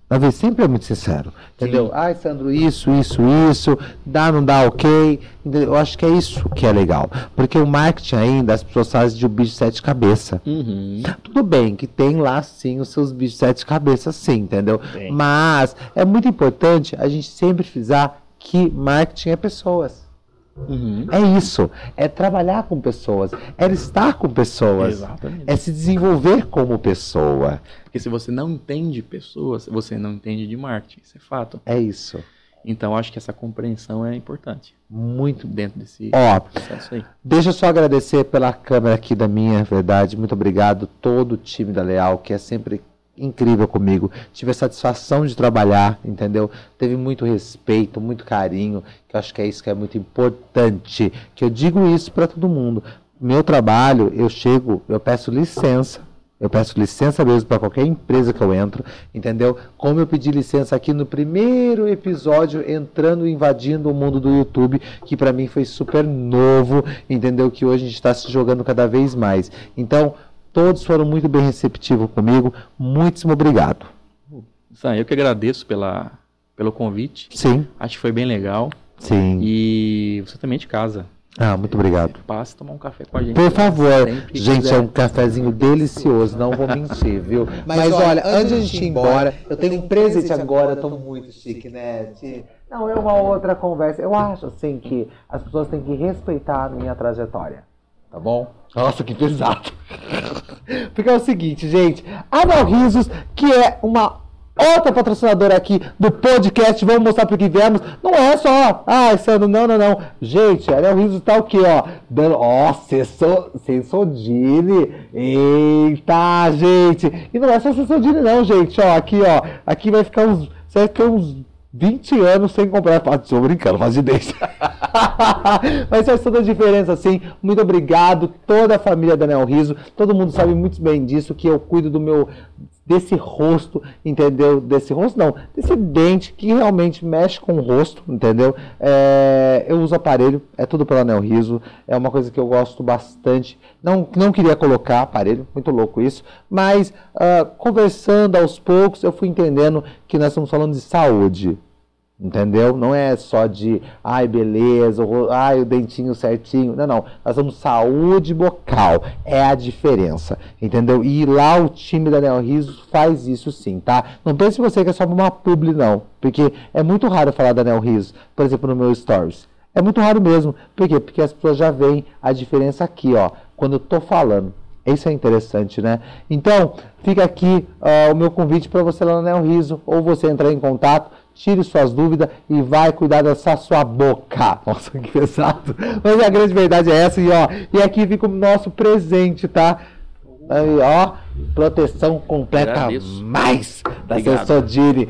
Vez sempre é muito sincero. Entendeu? Sim. Ai, Sandro, isso, isso, isso, dá, não dá, ok. Eu acho que é isso que é legal. Porque o marketing ainda, as pessoas fazem de um bicho de sete cabeças. Uhum. Tudo bem que tem lá sim os seus bichos de sete cabeças, sim, entendeu? Tem. Mas é muito importante a gente sempre frisar que marketing é pessoas. Uhum. É isso. É trabalhar com pessoas. É estar com pessoas. Exatamente. É se desenvolver como pessoa. Porque se você não entende pessoas, você não entende de marketing, isso é fato. É isso. Então acho que essa compreensão é importante Muito dentro desse Ó, processo aí. Deixa eu só agradecer pela câmera aqui da minha verdade. Muito obrigado todo o time da Leal, que é sempre incrível comigo. Tive a satisfação de trabalhar, entendeu? Teve muito respeito, muito carinho, que eu acho que é isso que é muito importante. Que eu digo isso para todo mundo. Meu trabalho, eu chego, eu peço licença. Eu peço licença mesmo para qualquer empresa que eu entro, entendeu? Como eu pedi licença aqui no primeiro episódio, entrando, invadindo o mundo do YouTube, que para mim foi super novo, entendeu? Que hoje a gente está se jogando cada vez mais. Então, todos foram muito bem receptivos comigo. Muitíssimo obrigado. Sam, eu que agradeço pela, pelo convite. Sim, Acho que foi bem legal. sim. E você também de casa. Ah, muito obrigado. Passe tomar um café com a gente. Por favor, gente, quiser. é um cafezinho delicioso, não vou mentir, viu? Mas, olha, antes de a gente ir embora, eu tenho um presente agora, eu tô muito chique, né? Não, é uma outra conversa. Eu acho, assim, que as pessoas têm que respeitar a minha trajetória, tá bom? Nossa, que pesado. Porque é o seguinte, gente, a Nau Risos, que é uma outra patrocinadora aqui do podcast, vamos mostrar por que viemos. Não é só, ah, ano, não, não, não. Gente, a Risos tá o quê, ó? Dando, ó, Sensodine. Eita, gente. E não é só Sensodine não, gente, ó, aqui, ó. Aqui vai ficar uns, vai ficar uns 20 anos sem comprar. Tô brincando, faz de 10. Mas faz toda a diferença, sim. Muito obrigado, toda a família da Nel Riso. Todo mundo sabe muito bem disso, que eu cuido do meu. Desse rosto, entendeu? Desse rosto, não. Desse dente que realmente mexe com o rosto, entendeu? É, eu uso aparelho, é tudo pela Nel Riso. É uma coisa que eu gosto bastante. Não, não queria colocar aparelho, muito louco isso. Mas ah, conversando aos poucos, eu fui entendendo que nós estamos falando de saúde. Entendeu? Não é só de, ai, beleza, o ai, o dentinho certinho. Não, não. Nós somos saúde bucal. É a diferença. Entendeu? E lá o time da Neo Riso faz isso sim, tá? Não pense você que é só uma publi, não. Porque é muito raro falar da Neo por exemplo, no meu Stories. É muito raro mesmo. Por quê? Porque as pessoas já veem a diferença aqui, ó. Quando eu tô falando. Isso é interessante, né? Então, fica aqui ah, o meu convite para você lá no Neo Riso, ou você entrar em contato, tire suas dúvidas e vai cuidar dessa sua boca. Nossa, que pesado. Mas a grande verdade é essa, e ó, e aqui fica o nosso presente, tá? Aí, ó, proteção completa Agradeço. mais da. Sensodine.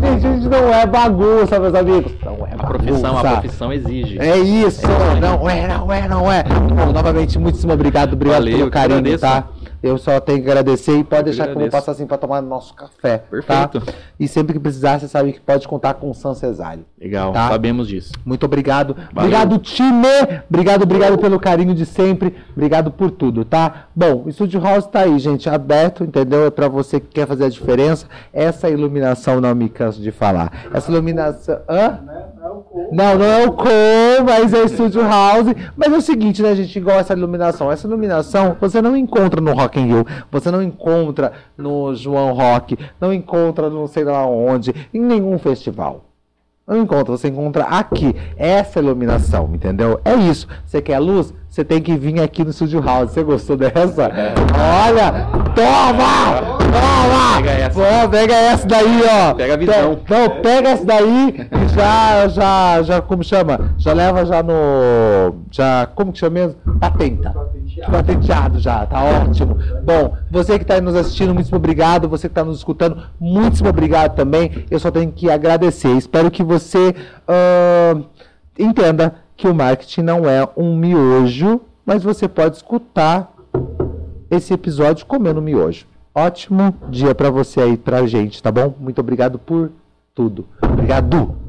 Gente, gente, não é bagunça, meus amigos. Não é A profissão, a bagunça. profissão exige. É isso, É. não é, não é, não é. Bom, novamente, muitíssimo obrigado, obrigado Valeu, pelo carinho, tá? Eu só tenho que agradecer e pode deixar que eu vou passar assim pra tomar nosso café, Perfeito. tá? E sempre que precisar, você sabe que pode contar com o San Cesário. Legal, Tá. sabemos disso. Muito obrigado. Valeu. Obrigado, time! Obrigado, obrigado pelo carinho de sempre. Obrigado por tudo, tá? Bom, o Studio House tá aí, gente, aberto, entendeu? É pra você que quer fazer a diferença. Essa iluminação não me canso de falar. Essa iluminação. Hã? Não, não é o Com, mas é o Studio House. Mas é o seguinte, né, gente? Igual essa iluminação. Essa iluminação você não encontra no Rock in Rio. Você não encontra no João Rock. Não encontra no sei lá onde. Em nenhum festival. Não encontra, você encontra aqui. Essa iluminação, entendeu? É isso. Você quer luz? Você tem que vir aqui no Studio House. Você gostou dessa? Olha! Toma! Toma! Pega essa. Pô, pega essa daí, ó. Pega a visão. Não, pega essa daí e já, já, já, como chama? Já leva já no, já, como que chama mesmo? Patenta. Patenteado já, tá ótimo. Bom, você que está nos assistindo, muitíssimo obrigado. Você que está nos escutando, muitíssimo obrigado também. Eu só tenho que agradecer. Espero que você ah, entenda que o marketing não é um miojo, mas você pode escutar esse episódio comendo miojo. Ótimo dia pra você aí, pra gente, tá bom? Muito obrigado por tudo. Obrigado.